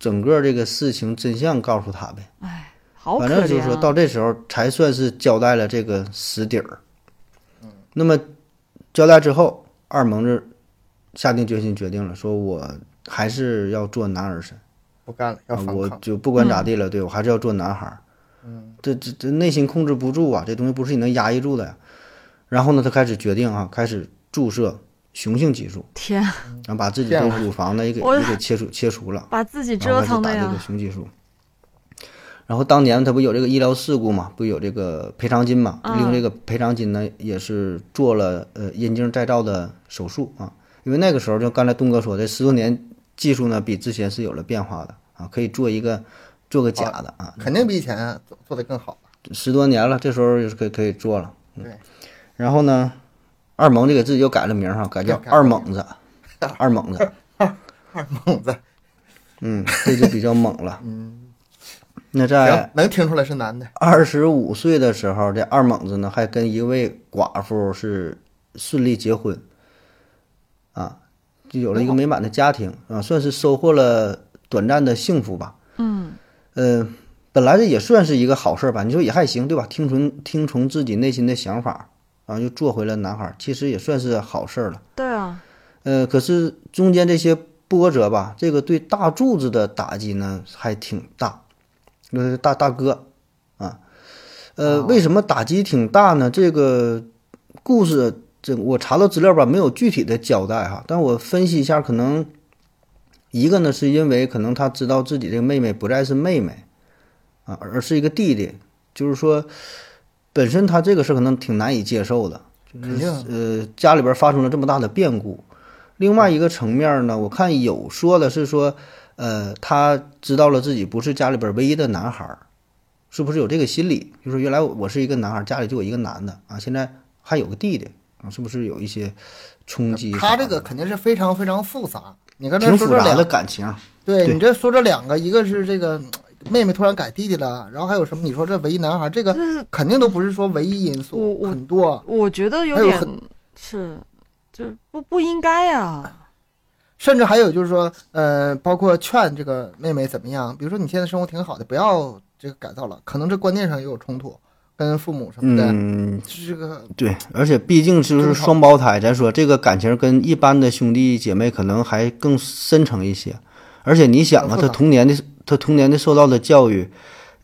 整个这个事情真相告诉他呗。哎，好反正就是说到这时候才算是交代了这个实底儿。那么，交代之后，二蒙子下定决心，决定了，说我还是要做男儿身，不干了，要我就不管咋地了，对我还是要做男孩儿。嗯，这这这内心控制不住啊，这东西不是你能压抑住的呀。然后呢，他开始决定啊，开始注射雄性激素。天，然后把自己的乳房呢也给也给切除切除了，把自己折腾的呀。打这个雄激素。然后当年他不有这个医疗事故嘛，不有这个赔偿金嘛？利用这个赔偿金呢，也是做了呃阴茎再造的手术啊。因为那个时候就刚才东哥说的，十多年技术呢比之前是有了变化的啊，可以做一个做个假的啊，肯定比以前做做的更好十多年了，这时候就是可以可以做了。对。然后呢，二猛就给自己又改了名哈，改叫二猛子，二猛子，二二猛子，嗯，这就比较猛了。嗯。那在能听出来是男的。二十五岁的时候，这二猛子呢还跟一位寡妇是顺利结婚，啊，就有了一个美满的家庭啊，算是收获了短暂的幸福吧。嗯，呃，本来这也算是一个好事吧？你说也还行，对吧？听从听从自己内心的想法，然后又做回了男孩，其实也算是好事了。对啊。呃，可是中间这些波折吧，这个对大柱子的打击呢还挺大。那大大哥，啊，呃，为什么打击挺大呢？这个故事，这我查到资料吧，没有具体的交代哈。但我分析一下，可能一个呢，是因为可能他知道自己这个妹妹不再是妹妹，啊，而是一个弟弟，就是说，本身他这个事可能挺难以接受的，就是，呃，家里边发生了这么大的变故。另外一个层面呢，我看有说的是说。呃，他知道了自己不是家里边唯一的男孩儿，是不是有这个心理？就是原来我是一个男孩儿，家里就我一个男的啊，现在还有个弟弟啊，是不是有一些冲击？他这个肯定是非常非常复杂。你刚才说这两个感情，对你这说这两个，一个是这个妹妹突然改弟弟了，然后还有什么？你说这唯一男孩，这个肯定都不是说唯一因素，很多。我觉得有点是，就不不应该啊。甚至还有就是说，呃，包括劝这个妹妹怎么样？比如说你现在生活挺好的，不要这个改造了。可能这观念上也有冲突，跟父母什么的。嗯，这个对，而且毕竟就是双胞胎，咱说这个感情跟一般的兄弟姐妹可能还更深层一些。而且你想啊，他童年的他童年的受到的教育，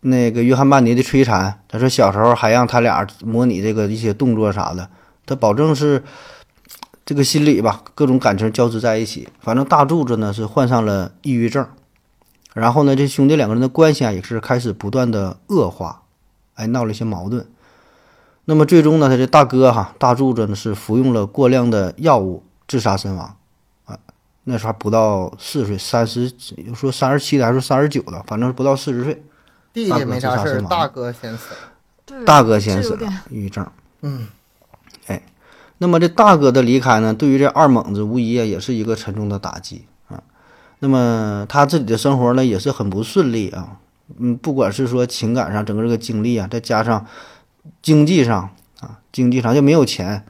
那个约翰曼尼的摧残，他说小时候还让他俩模拟这个一些动作啥的，他保证是。这个心理吧，各种感情交织在一起。反正大柱子呢是患上了抑郁症，然后呢，这兄弟两个人的关系啊也是开始不断的恶化，哎，闹了一些矛盾。那么最终呢，他这大哥哈大柱子呢是服用了过量的药物自杀身亡，啊，那时候还不到四十岁，三十说三十七的还是三十九的，反正是不到四十岁。弟弟没啥事，大哥先死了。大哥先死了，抑郁症。嗯。那么这大哥的离开呢，对于这二猛子无疑啊也是一个沉重的打击啊。那么他自己的生活呢也是很不顺利啊。嗯，不管是说情感上整个这个经历啊，再加上经济上啊，经济上就没有钱。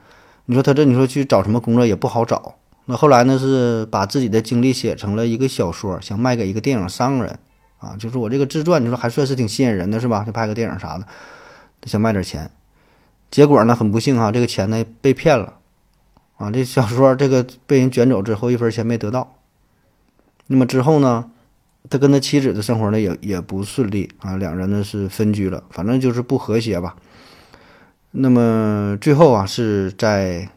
你说他这你说去找什么工作也不好找。那后来呢是把自己的经历写成了一个小说，想卖给一个电影商人啊。就是我这个自传，你说还算是挺吸引人的是吧？就拍个电影啥的，想卖点钱。结果呢，很不幸哈，这个钱呢被骗了，啊，这小说这个被人卷走之后，一分钱没得到。那么之后呢，他跟他妻子的生活呢也也不顺利啊，两人呢是分居了，反正就是不和谐吧。那么最后啊，是在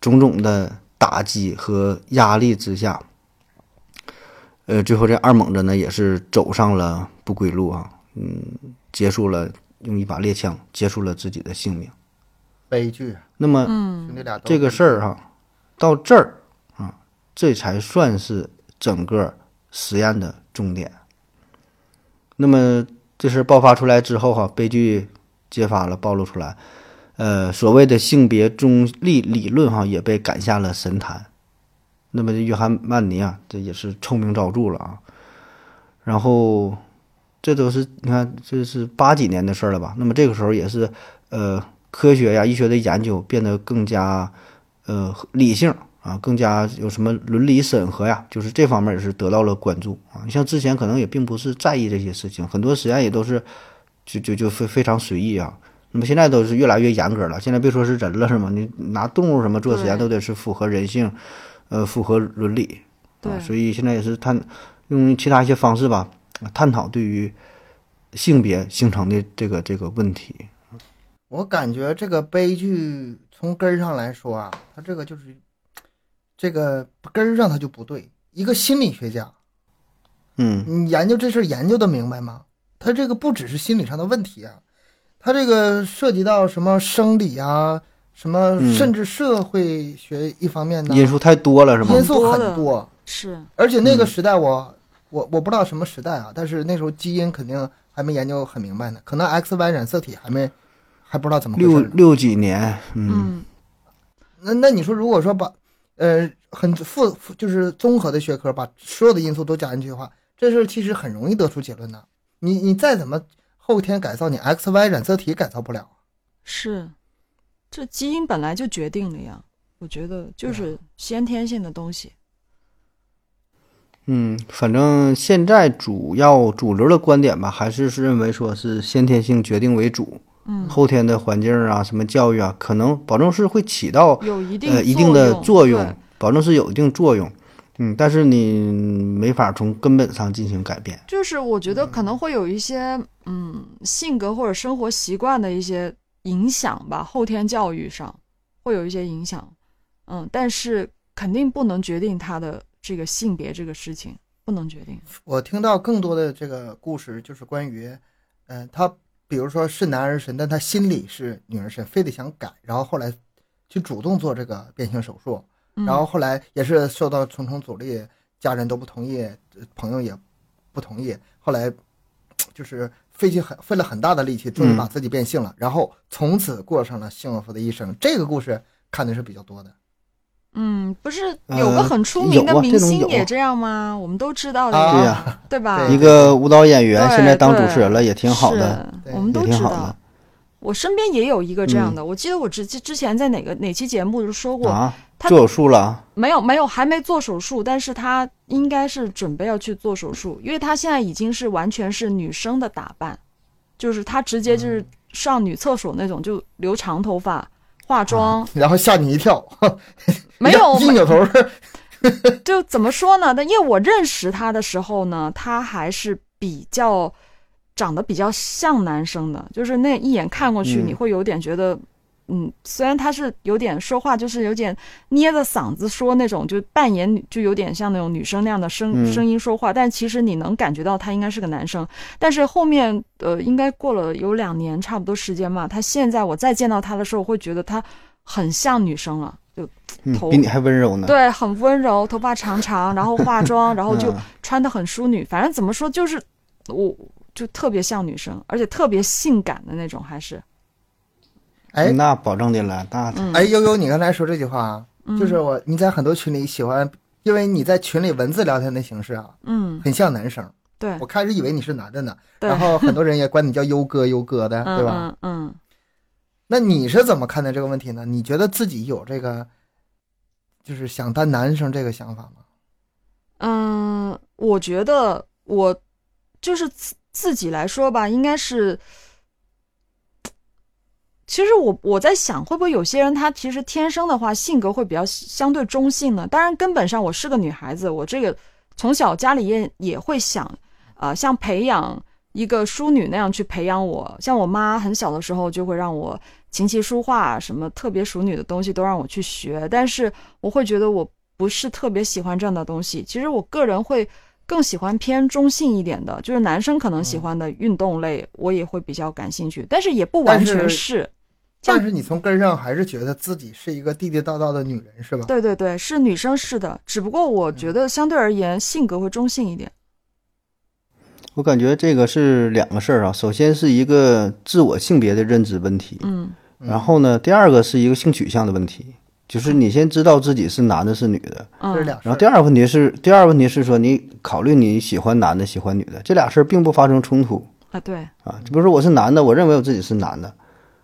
种种的打击和压力之下，呃，最后这二猛子呢也是走上了不归路啊，嗯，结束了用一把猎枪结束了自己的性命。悲剧。那么，这个事儿哈，到这儿啊，这才算是整个实验的终点。那么这事爆发出来之后哈，悲剧揭发了，暴露出来。呃，所谓的性别中立理论哈也被赶下了神坛。那么约翰曼尼啊，这也是臭名昭著了啊。然后这都是你看，这是八几年的事儿了吧？那么这个时候也是呃，科学呀、医学的研究变得更加呃理性啊，更加有什么伦理审核呀，就是这方面也是得到了关注啊。你像之前可能也并不是在意这些事情，很多实验也都是就就就非非常随意啊。那么现在都是越来越严格了。现在别说是人了，是吗？你拿动物什么做实验，都得是符合人性，呃，符合伦理。啊。所以现在也是探用其他一些方式吧，探讨对于性别形成的这个这个问题。我感觉这个悲剧从根儿上来说啊，它这个就是这个根儿上它就不对。一个心理学家，嗯，你研究这事儿研究的明白吗？他这个不只是心理上的问题啊。他这个涉及到什么生理啊，什么甚至社会学一方面的因素太多了，是吗？因素很多，是。而且那个时代，我我我不知道什么时代啊，但是那时候基因肯定还没研究很明白呢，可能 X Y 染色体还没还不知道怎么回事。六六几年，嗯。那那你说，如果说把呃很复就是综合的学科，把所有的因素都加进去的话，这事其实很容易得出结论的。你你再怎么。后天改造你 X Y 染色体改造不了，是，这基因本来就决定了呀。我觉得就是先天性的东西。嗯，反正现在主要主流的观点吧，还是是认为说是先天性决定为主。嗯，后天的环境啊，什么教育啊，可能保证是会起到有一定呃一定的作用，保证是有一定作用。嗯，但是你没法从根本上进行改变。就是我觉得可能会有一些嗯性格或者生活习惯的一些影响吧，后天教育上会有一些影响。嗯，但是肯定不能决定他的这个性别这个事情，不能决定。我听到更多的这个故事就是关于，嗯，他比如说是男儿身，但他心里是女儿身，非得想改，然后后来去主动做这个变性手术。然后后来也是受到重重阻力，家人都不同意，朋友也不同意。后来就是费尽很费了很大的力气，终于把自己变性了，然后从此过上了幸福的一生。这个故事看的是比较多的。嗯，不是有个很出名的明星也这样吗？我们都知道的，对呀，对吧？一个舞蹈演员现在当主持人了，也挺好的，我们都知道。我身边也有一个这样的，我记得我之之前在哪个哪期节目就说过，他做手术了？没有没有，还没做手术，但是他应该是准备要去做手术，因为他现在已经是完全是女生的打扮，就是他直接就是上女厕所那种，就留长头发、化妆，然后吓你一跳，没有一扭头，就怎么说呢？但因为我认识他的时候呢，他还是比较。长得比较像男生的，就是那一眼看过去，你会有点觉得，嗯，虽然他是有点说话，就是有点捏着嗓子说那种，就扮演就有点像那种女生那样的声声音说话，但其实你能感觉到他应该是个男生。但是后面，呃，应该过了有两年差不多时间嘛，他现在我再见到他的时候，会觉得他很像女生了，就头比你还温柔呢。对，很温柔，头发长长，然后化妆，然后就穿的很淑女。反正怎么说，就是我。就特别像女生，而且特别性感的那种，还是，哎，那保证的了，那哎悠悠，你刚才说这句话，就是我你在很多群里喜欢，因为你在群里文字聊天的形式啊，嗯，很像男生，对我开始以为你是男的呢，然后很多人也管你叫优哥优哥的，对吧？嗯，那你是怎么看待这个问题呢？你觉得自己有这个，就是想当男生这个想法吗？嗯，我觉得我就是自自己来说吧，应该是。其实我我在想，会不会有些人他其实天生的话性格会比较相对中性呢？当然，根本上我是个女孩子，我这个从小家里也也会想啊，像培养一个淑女那样去培养我。像我妈很小的时候就会让我琴棋书画什么特别淑女的东西都让我去学，但是我会觉得我不是特别喜欢这样的东西。其实我个人会。更喜欢偏中性一点的，就是男生可能喜欢的运动类，我也会比较感兴趣，但是也不完全是。但是你从根上还是觉得自己是一个地地道道的女人，是吧？对对对，是女生是的，只不过我觉得相对而言性格会中性一点。我感觉这个是两个事儿啊，首先是一个自我性别的认知问题。嗯然后呢，第二个是一个性取向的问题，就是你先知道自己是男的是女的。这是俩。然后第二个问题是，第二个问题是说你考虑你喜欢男的喜欢女的，这俩事儿并不发生冲突啊。对啊，就比如说我是男的，我认为我自己是男的，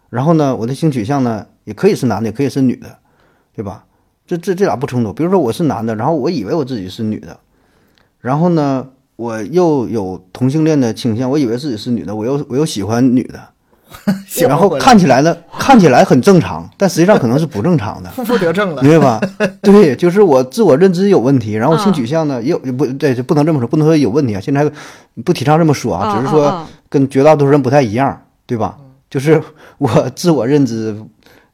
然后呢，我的性取向呢也可以是男的，也可以是女的，对吧？这这这俩不冲突。比如说我是男的，然后我以为我自己是女的，然后呢，我又有同性恋的倾向，我以为自己是女的，我又我又喜欢女的，然后看起来呢，看起来很正常，但实际上可能是不正常的，负 负得正了，明白吧？对，就是我自我认知有问题，然后性取向呢也不对，不能这么说，不能说有问题啊。现在不提倡这么说啊，只是说跟绝大多数人不太一样，对吧？就是我自我认知。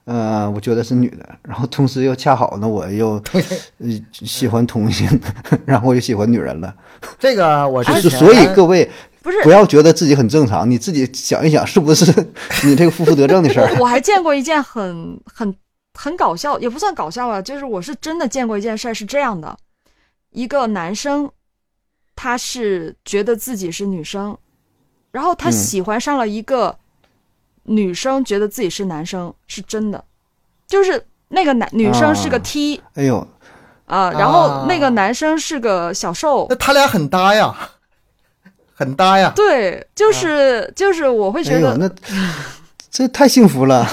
呃，我觉得是女的，然后同时又恰好呢，我又喜欢同性，然后我就喜欢女人了。这个我是所以各位不是。不要觉得自己很正常，你自己想一想，是不是你这个负负得正的事儿？我还见过一件很很很搞笑，也不算搞笑吧，就是我是真的见过一件事儿，是这样的：一个男生，他是觉得自己是女生，然后他喜欢上了一个。女生觉得自己是男生是真的，就是那个男女生是个 T，哎呦，啊，然后那个男生是个小瘦，那他俩很搭呀，很搭呀。对，就是就是我会觉得那这太幸福了，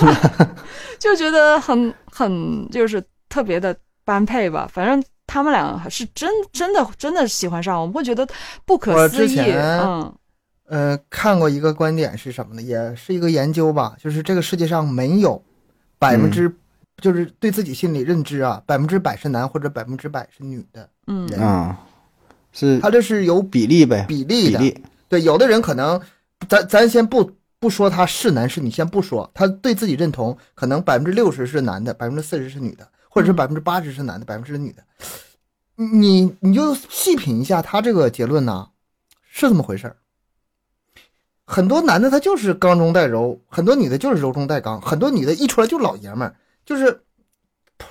就觉得很很就是特别的般配吧。反正他们俩是真真的真的喜欢上，我们会觉得不可思议，嗯。呃，看过一个观点是什么呢？也是一个研究吧，就是这个世界上没有百分之，就是对自己心理认知啊，百分之百是男或者百分之百是女的。嗯啊，是他这是有比例呗，比例的。对，有的人可能，咱咱先不不说他是男是女，先不说，他对自己认同可能百分之六十是男的，百分之四十是女的，或者是百分之八十是男的，百分之是女的。你你就细品一下他这个结论呢，是这么回事儿。很多男的他就是刚中带柔，很多女的就是柔中带刚，很多女的一出来就老爷们儿，就是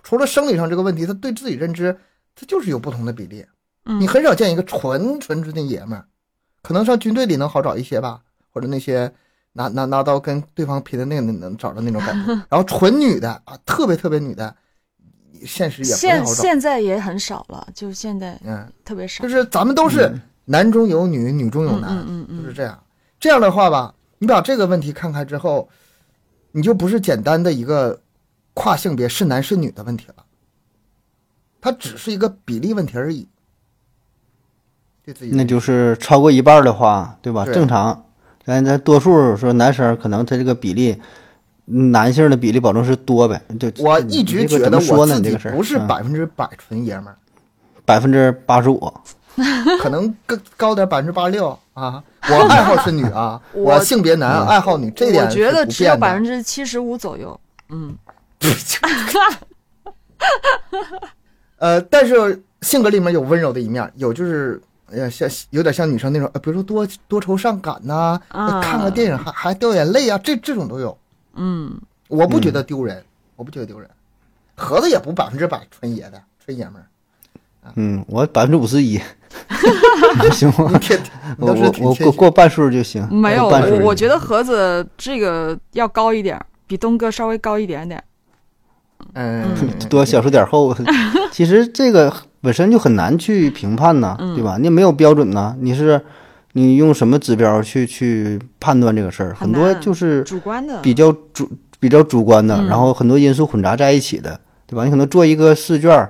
除了生理上这个问题，他对自己认知他就是有不同的比例。你很少见一个纯纯纯的爷们儿，可能上军队里能好找一些吧，或者那些拿拿拿刀跟对方拼的那个能找到那种感觉。然后纯女的啊，特别特别女的，现实也。现现在也很少了，就现在嗯特别少。就是咱们都是男中有女，女中有男，嗯嗯，就是这样。这样的话吧，你把这个问题看开之后，你就不是简单的一个跨性别是男是女的问题了，它只是一个比例问题而已。对自己，那就是超过一半的话，对吧？正常，咱咱多数说男生可能他这个比例，男性的比例保证是多呗。就我一直觉得我自己不是百分之百纯爷们儿，百分之八十五。可能更高点，百分之八十六啊！我爱好是女啊，我性别男，爱好女，这点我觉得只有百分之七十五左右。嗯，呃，但是性格里面有温柔的一面，有就是呃像有点像女生那种，呃，比如说多多愁善感呐，看个电影还还掉眼泪啊，这这种都有。嗯，我不觉得丢人，我不觉得丢人。盒子也不百分之百纯爷的，纯爷们儿。嗯，我百分之五十一，行吗？我我我过过半数就行。没有，我我觉得盒子这个要高一点，比东哥稍微高一点点。嗯，多小数点后。其实这个本身就很难去评判呐，对吧？你没有标准呐，你是你用什么指标去去判断这个事儿？很多就是主观的，比较主比较主观的，然后很多因素混杂在一起的，对吧？你可能做一个试卷。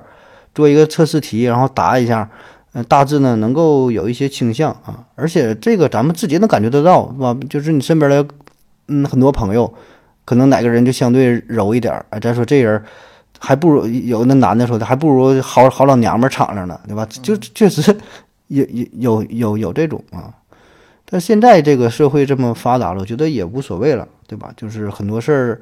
做一个测试题，然后答一下，嗯，大致呢能够有一些倾向啊，而且这个咱们自己能感觉得到，是吧？就是你身边的，嗯，很多朋友，可能哪个人就相对柔一点儿，哎，再说这人还不如有那男的说的，还不如好好老娘们敞亮呢，对吧？就确实有有有有有这种啊，但现在这个社会这么发达了，我觉得也无所谓了，对吧？就是很多事儿，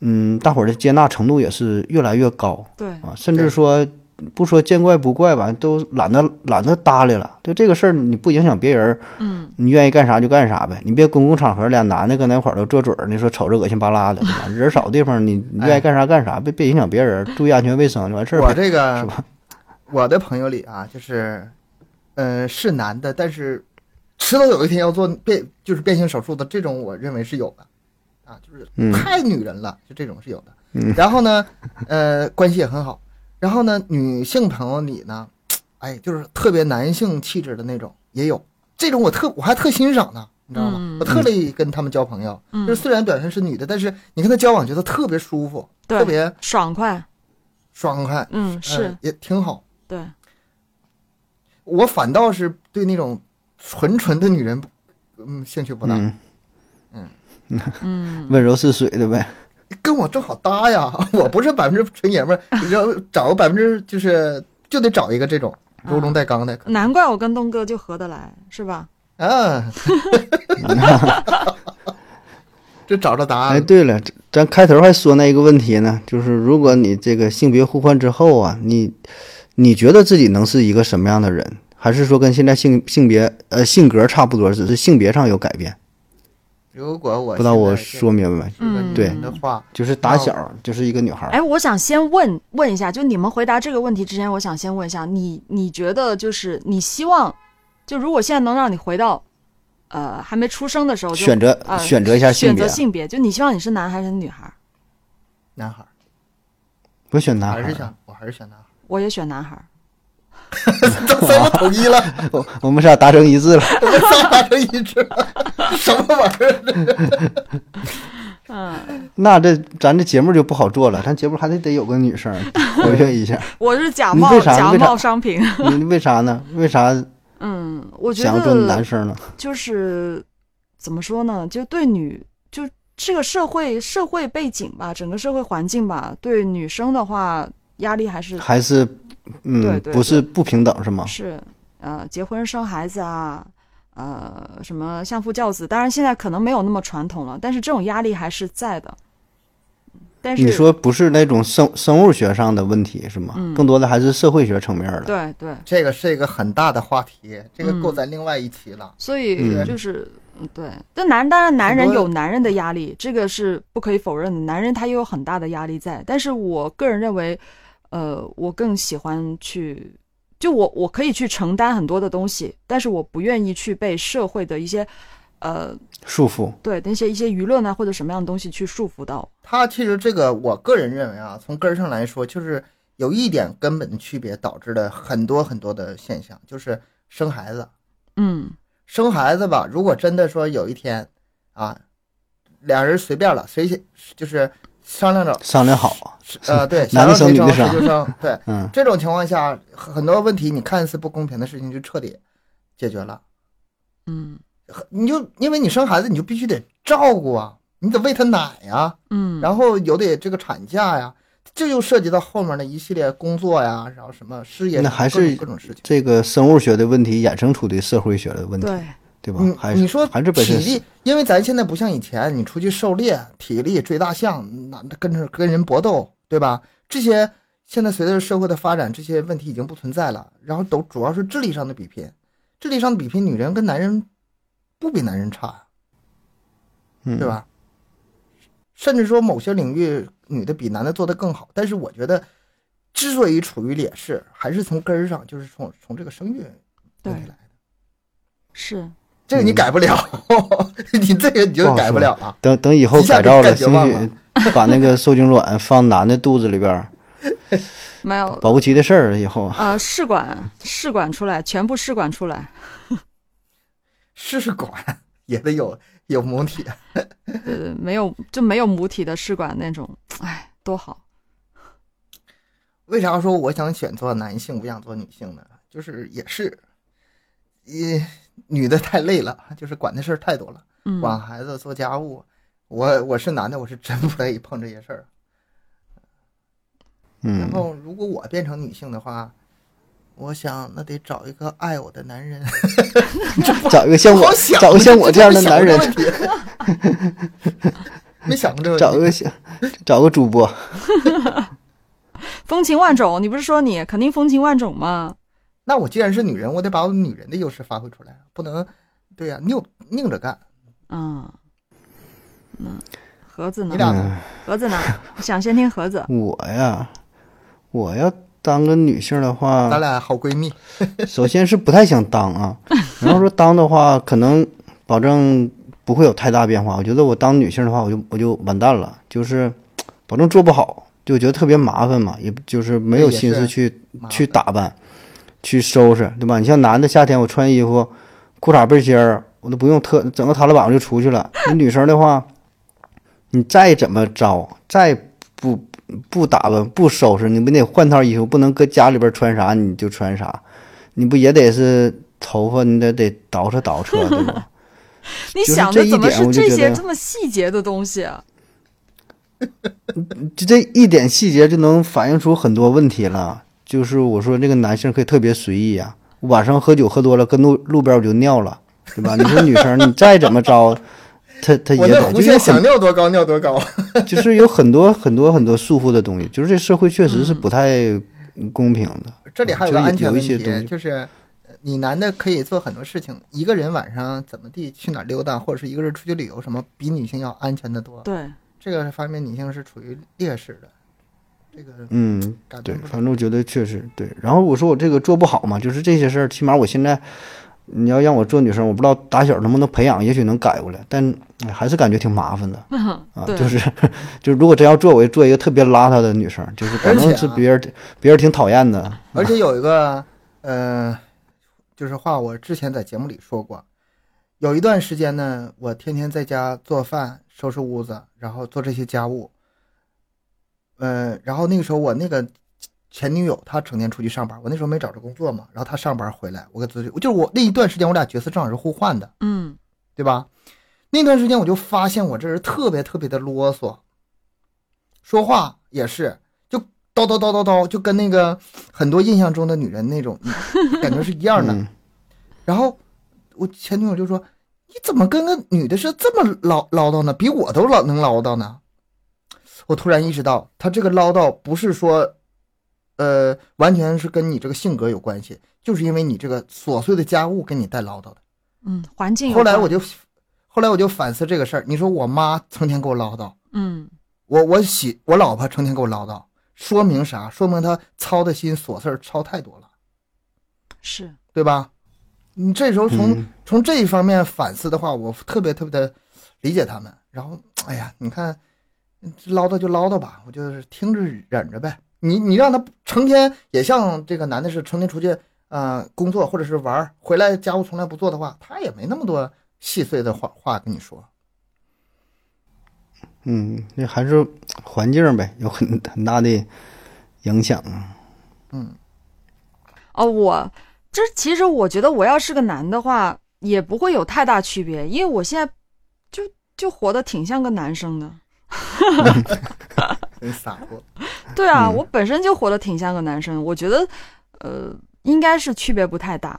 嗯，大伙儿的接纳程度也是越来越高，对啊，甚至说。不说见怪不怪吧，都懒得懒得搭理了。就这个事儿，你不影响别人，嗯，你愿意干啥就干啥呗。你别公共场合俩男的搁那块儿都做嘴儿，你说瞅着恶心巴拉的，人少地方你你愿意干啥干啥，别别影响别人，注意安全卫生就完事儿。我这个是吧？我的朋友里啊，就是，呃，是男的，但是迟早有一天要做变就是变性手术的这种，我认为是有的，啊，就是太女人了，就这种是有的。然后呢，呃，关系也很好。然后呢，女性朋友里呢，哎，就是特别男性气质的那种也有，这种我特我还特欣赏呢，你知道吗？我特乐意跟他们交朋友。就是虽然表现是女的，但是你跟她交往觉得特别舒服，特别爽快，爽快。嗯，是也挺好。对，我反倒是对那种纯纯的女人，嗯，兴趣不大。嗯嗯，温柔似水的呗，跟我正好搭呀。我不是百分之纯爷们儿，你要找个百分之就是就得找一个这种柔中带刚的。难怪我跟东哥就合得来，是吧？啊，这找着答案。哎，对了，咱开头还说那一个问题呢，就是如果你这个性别互换之后啊，你你觉得自己能是一个什么样的人？还是说跟现在性性别呃性格差不多，只是性别上有改变？如果我不知道我说明白没？对的话，就是打小就是一个女孩。哎，我想先问问一下，就你们回答这个问题之前，我想先问一下你，你觉得就是你希望，就如果现在能让你回到，呃，还没出生的时候，选择选择一下选择性别，就你希望你是男孩还是女孩？男孩。我选男孩。还是想，我还是选男孩。我也选男孩。这咱们统一了，我我们仨达成一致了，我们仨达成一致了，什么玩意儿？嗯，那这咱这节目就不好做了，咱节目还得得有个女生 活跃一下。我是假冒假冒商品，你为啥呢？为啥？嗯，我觉得想做男生呢，就是怎么说呢？就对女，就这个社会社会背景吧，整个社会环境吧，对女生的话压力还是还是。嗯，不是不平等是吗？是，呃，结婚生孩子啊，呃，什么相夫教子，当然现在可能没有那么传统了，但是这种压力还是在的。但是你说不是那种生生物学上的问题是吗？嗯，更多的还是社会学层面的。对对，这个是一个很大的话题，这个够咱另外一期了。所以就是，嗯，对，但男当然男人有男人的压力，这个是不可以否认的，男人他也有很大的压力在。但是我个人认为。呃，我更喜欢去，就我我可以去承担很多的东西，但是我不愿意去被社会的一些，呃，束缚。对那些一些舆论啊或者什么样的东西去束缚到。他其实这个，我个人认为啊，从根儿上来说，就是有一点根本的区别导致了很多很多的现象，就是生孩子。嗯，生孩子吧，如果真的说有一天，啊，俩人随便了，随就是。商量着，商量好。呃，对，男的生女的生，对，嗯，这种情况下，很多问题你看似不公平的事情就彻底解决了，嗯，你就因为你生孩子，你就必须得照顾啊，你得喂他奶呀，嗯，然后有得这个产假呀，这就涉及到后面的一系列工作呀，然后什么事业，那还是各种事情，这个生物学的问题衍生出的社会学的问题，对。对吧？你你说还是体力，因为咱现在不像以前，你出去狩猎，体力追大象，那跟着跟人搏斗，对吧？这些现在随着社会的发展，这些问题已经不存在了。然后都主要是智力上的比拼，智力上的比拼，女人跟男人不比男人差，对吧？甚至说某些领域女的比男的做的更好。但是我觉得，之所以处于劣势，还是从根儿上，就是从从这个生育问题来的，是。这个你改不了，你这个你就改不了啊！等等以后改造了，兴许把那个受精卵放男的肚子里边，没有保不齐的事儿。以后啊，试管试管出来，全部试管出来，试管也得有有母体，呃，没有就没有母体的试管那种，哎，多好。为啥说我想选做男性，不想做女性呢？就是也是，一。女的太累了，就是管的事儿太多了，管孩子、做家务。我我是男的，我是真不乐意碰这些事儿。嗯。然后，如果我变成女性的话，我想那得找一个爱我的男人，找一个像我，找个像我这样的男人。没想过这个。找个像，找个主播。风情万种，你不是说你肯定风情万种吗？那我既然是女人，我得把我女人的优势发挥出来，不能，对呀，拧拧着干。嗯，嗯，盒子呢？你俩呢？盒子呢？想先听盒子。我呀，我要当个女性的话，咱俩好闺蜜。首先是不太想当啊，你要说当的话，可能保证不会有太大变化。我觉得我当女性的话，我就我就完蛋了，就是保证做不好，就觉得特别麻烦嘛，也就是没有心思去去打扮，去收拾，对吧？你像男的夏天我穿衣服，裤衩背心儿，我都不用特整个踏拉板就出去了。你女生的话，你再怎么着，再不不打扮不收拾，你不得换套衣服，不能搁家里边穿啥你就穿啥，你不也得是头发你得得捯饬捯饬，对吧？你想的怎么是这些这么细节的东西啊？就这一点细节就能反映出很多问题了。就是我说这个男性可以特别随意呀，晚上喝酒喝多了，跟路路边我就尿了，对吧？你说女生你再怎么着，她她也得就是想尿多高尿多高，就是有很多很多很多束缚的东西，就是这社会确实是不太公平的。这里还有个安全问题，就是。你男的可以做很多事情，一个人晚上怎么地去哪溜达，或者是一个人出去旅游，什么比女性要安全的多。对，这个方面女性是处于劣势的。这个，嗯，对，反正我觉得确实对。然后我说我这个做不好嘛，就是这些事儿，起码我现在你要让我做女生，我不知道打小能不能培养，也许能改过来，但还是感觉挺麻烦的啊。就是 就是，如果真要做，我就做一个特别邋遢的女生，就是可能是别人别人挺讨厌的。而且有一个，呃。就是话，我之前在节目里说过，有一段时间呢，我天天在家做饭、收拾屋子，然后做这些家务。嗯，然后那个时候我那个前女友她成天出去上班，我那时候没找着工作嘛，然后她上班回来，我给自己，就是我那一段时间我俩角色正好是互换的，嗯，对吧？那段时间我就发现我这人特别特别的啰嗦，说话也是就。叨叨叨叨叨，就跟那个很多印象中的女人那种 感觉是一样的。然后我前女友就说：“你怎么跟个女的是这么唠唠叨呢？比我都老能唠叨呢。”我突然意识到，他这个唠叨不是说，呃，完全是跟你这个性格有关系，就是因为你这个琐碎的家务跟你带唠叨的。嗯，环境。后来我就，后来我就反思这个事儿。你说我妈成天给我唠叨，嗯，我我媳我老婆成天给我唠叨。说明啥？说明她操的心琐事儿操太多了，是对吧？你这时候从从这一方面反思的话，我特别特别的理解他们。然后，哎呀，你看唠叨就唠叨吧，我就是听着忍着呗。你你让他成天也像这个男的是成天出去呃工作或者是玩，回来家务从来不做的话，他也没那么多细碎的话话跟你说。嗯，那还是环境呗，有很很大的影响啊。嗯，哦，我这其实我觉得，我要是个男的话，也不会有太大区别，因为我现在就就活得挺像个男生的。很洒脱。对啊，我本身就活得挺像个男生，我觉得呃，应该是区别不太大。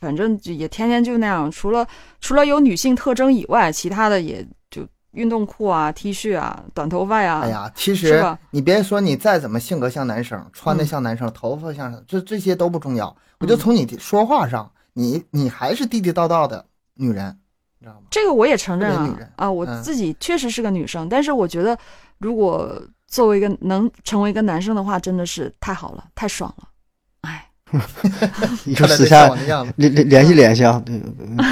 反正也天天就那样，除了除了有女性特征以外，其他的也就。运动裤啊，T 恤啊，短头发呀。哎呀，其实你别说你再怎么性格像男生，穿的像男生，头发像，这这些都不重要。我就从你说话上，你你还是地地道道的女人，你知道吗？这个我也承认啊啊，我自己确实是个女生，但是我觉得，如果作为一个能成为一个男生的话，真的是太好了，太爽了。哎，你说私下联联联系联系啊，给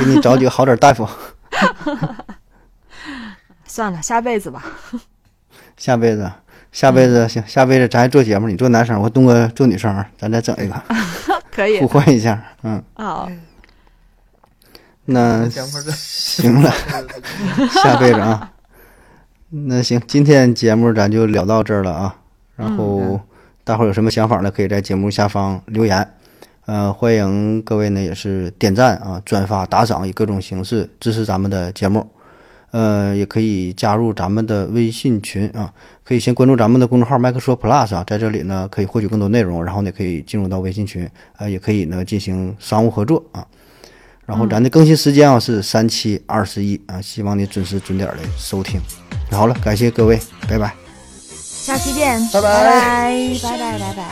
你找几个好点大夫。算了，下辈子吧。下辈子，下辈子行，下辈子咱还做节目，你做男生，我东哥做女生，咱再整一个，可以互换一下，嗯。好。那行了，下辈子啊。那行，今天节目咱就聊到这儿了啊。然后大伙儿有什么想法呢？可以在节目下方留言。呃，欢迎各位呢，也是点赞啊、转发、打赏，以各种形式支持咱们的节目。呃，也可以加入咱们的微信群啊，可以先关注咱们的公众号麦克说 Plus 啊，在这里呢可以获取更多内容，然后呢可以进入到微信群，呃，也可以呢进行商务合作啊。然后咱的更新时间啊是三七二十一啊，希望你准时准点的收听。好了，感谢各位，拜拜，下期见，拜拜。拜拜。拜拜拜拜拜。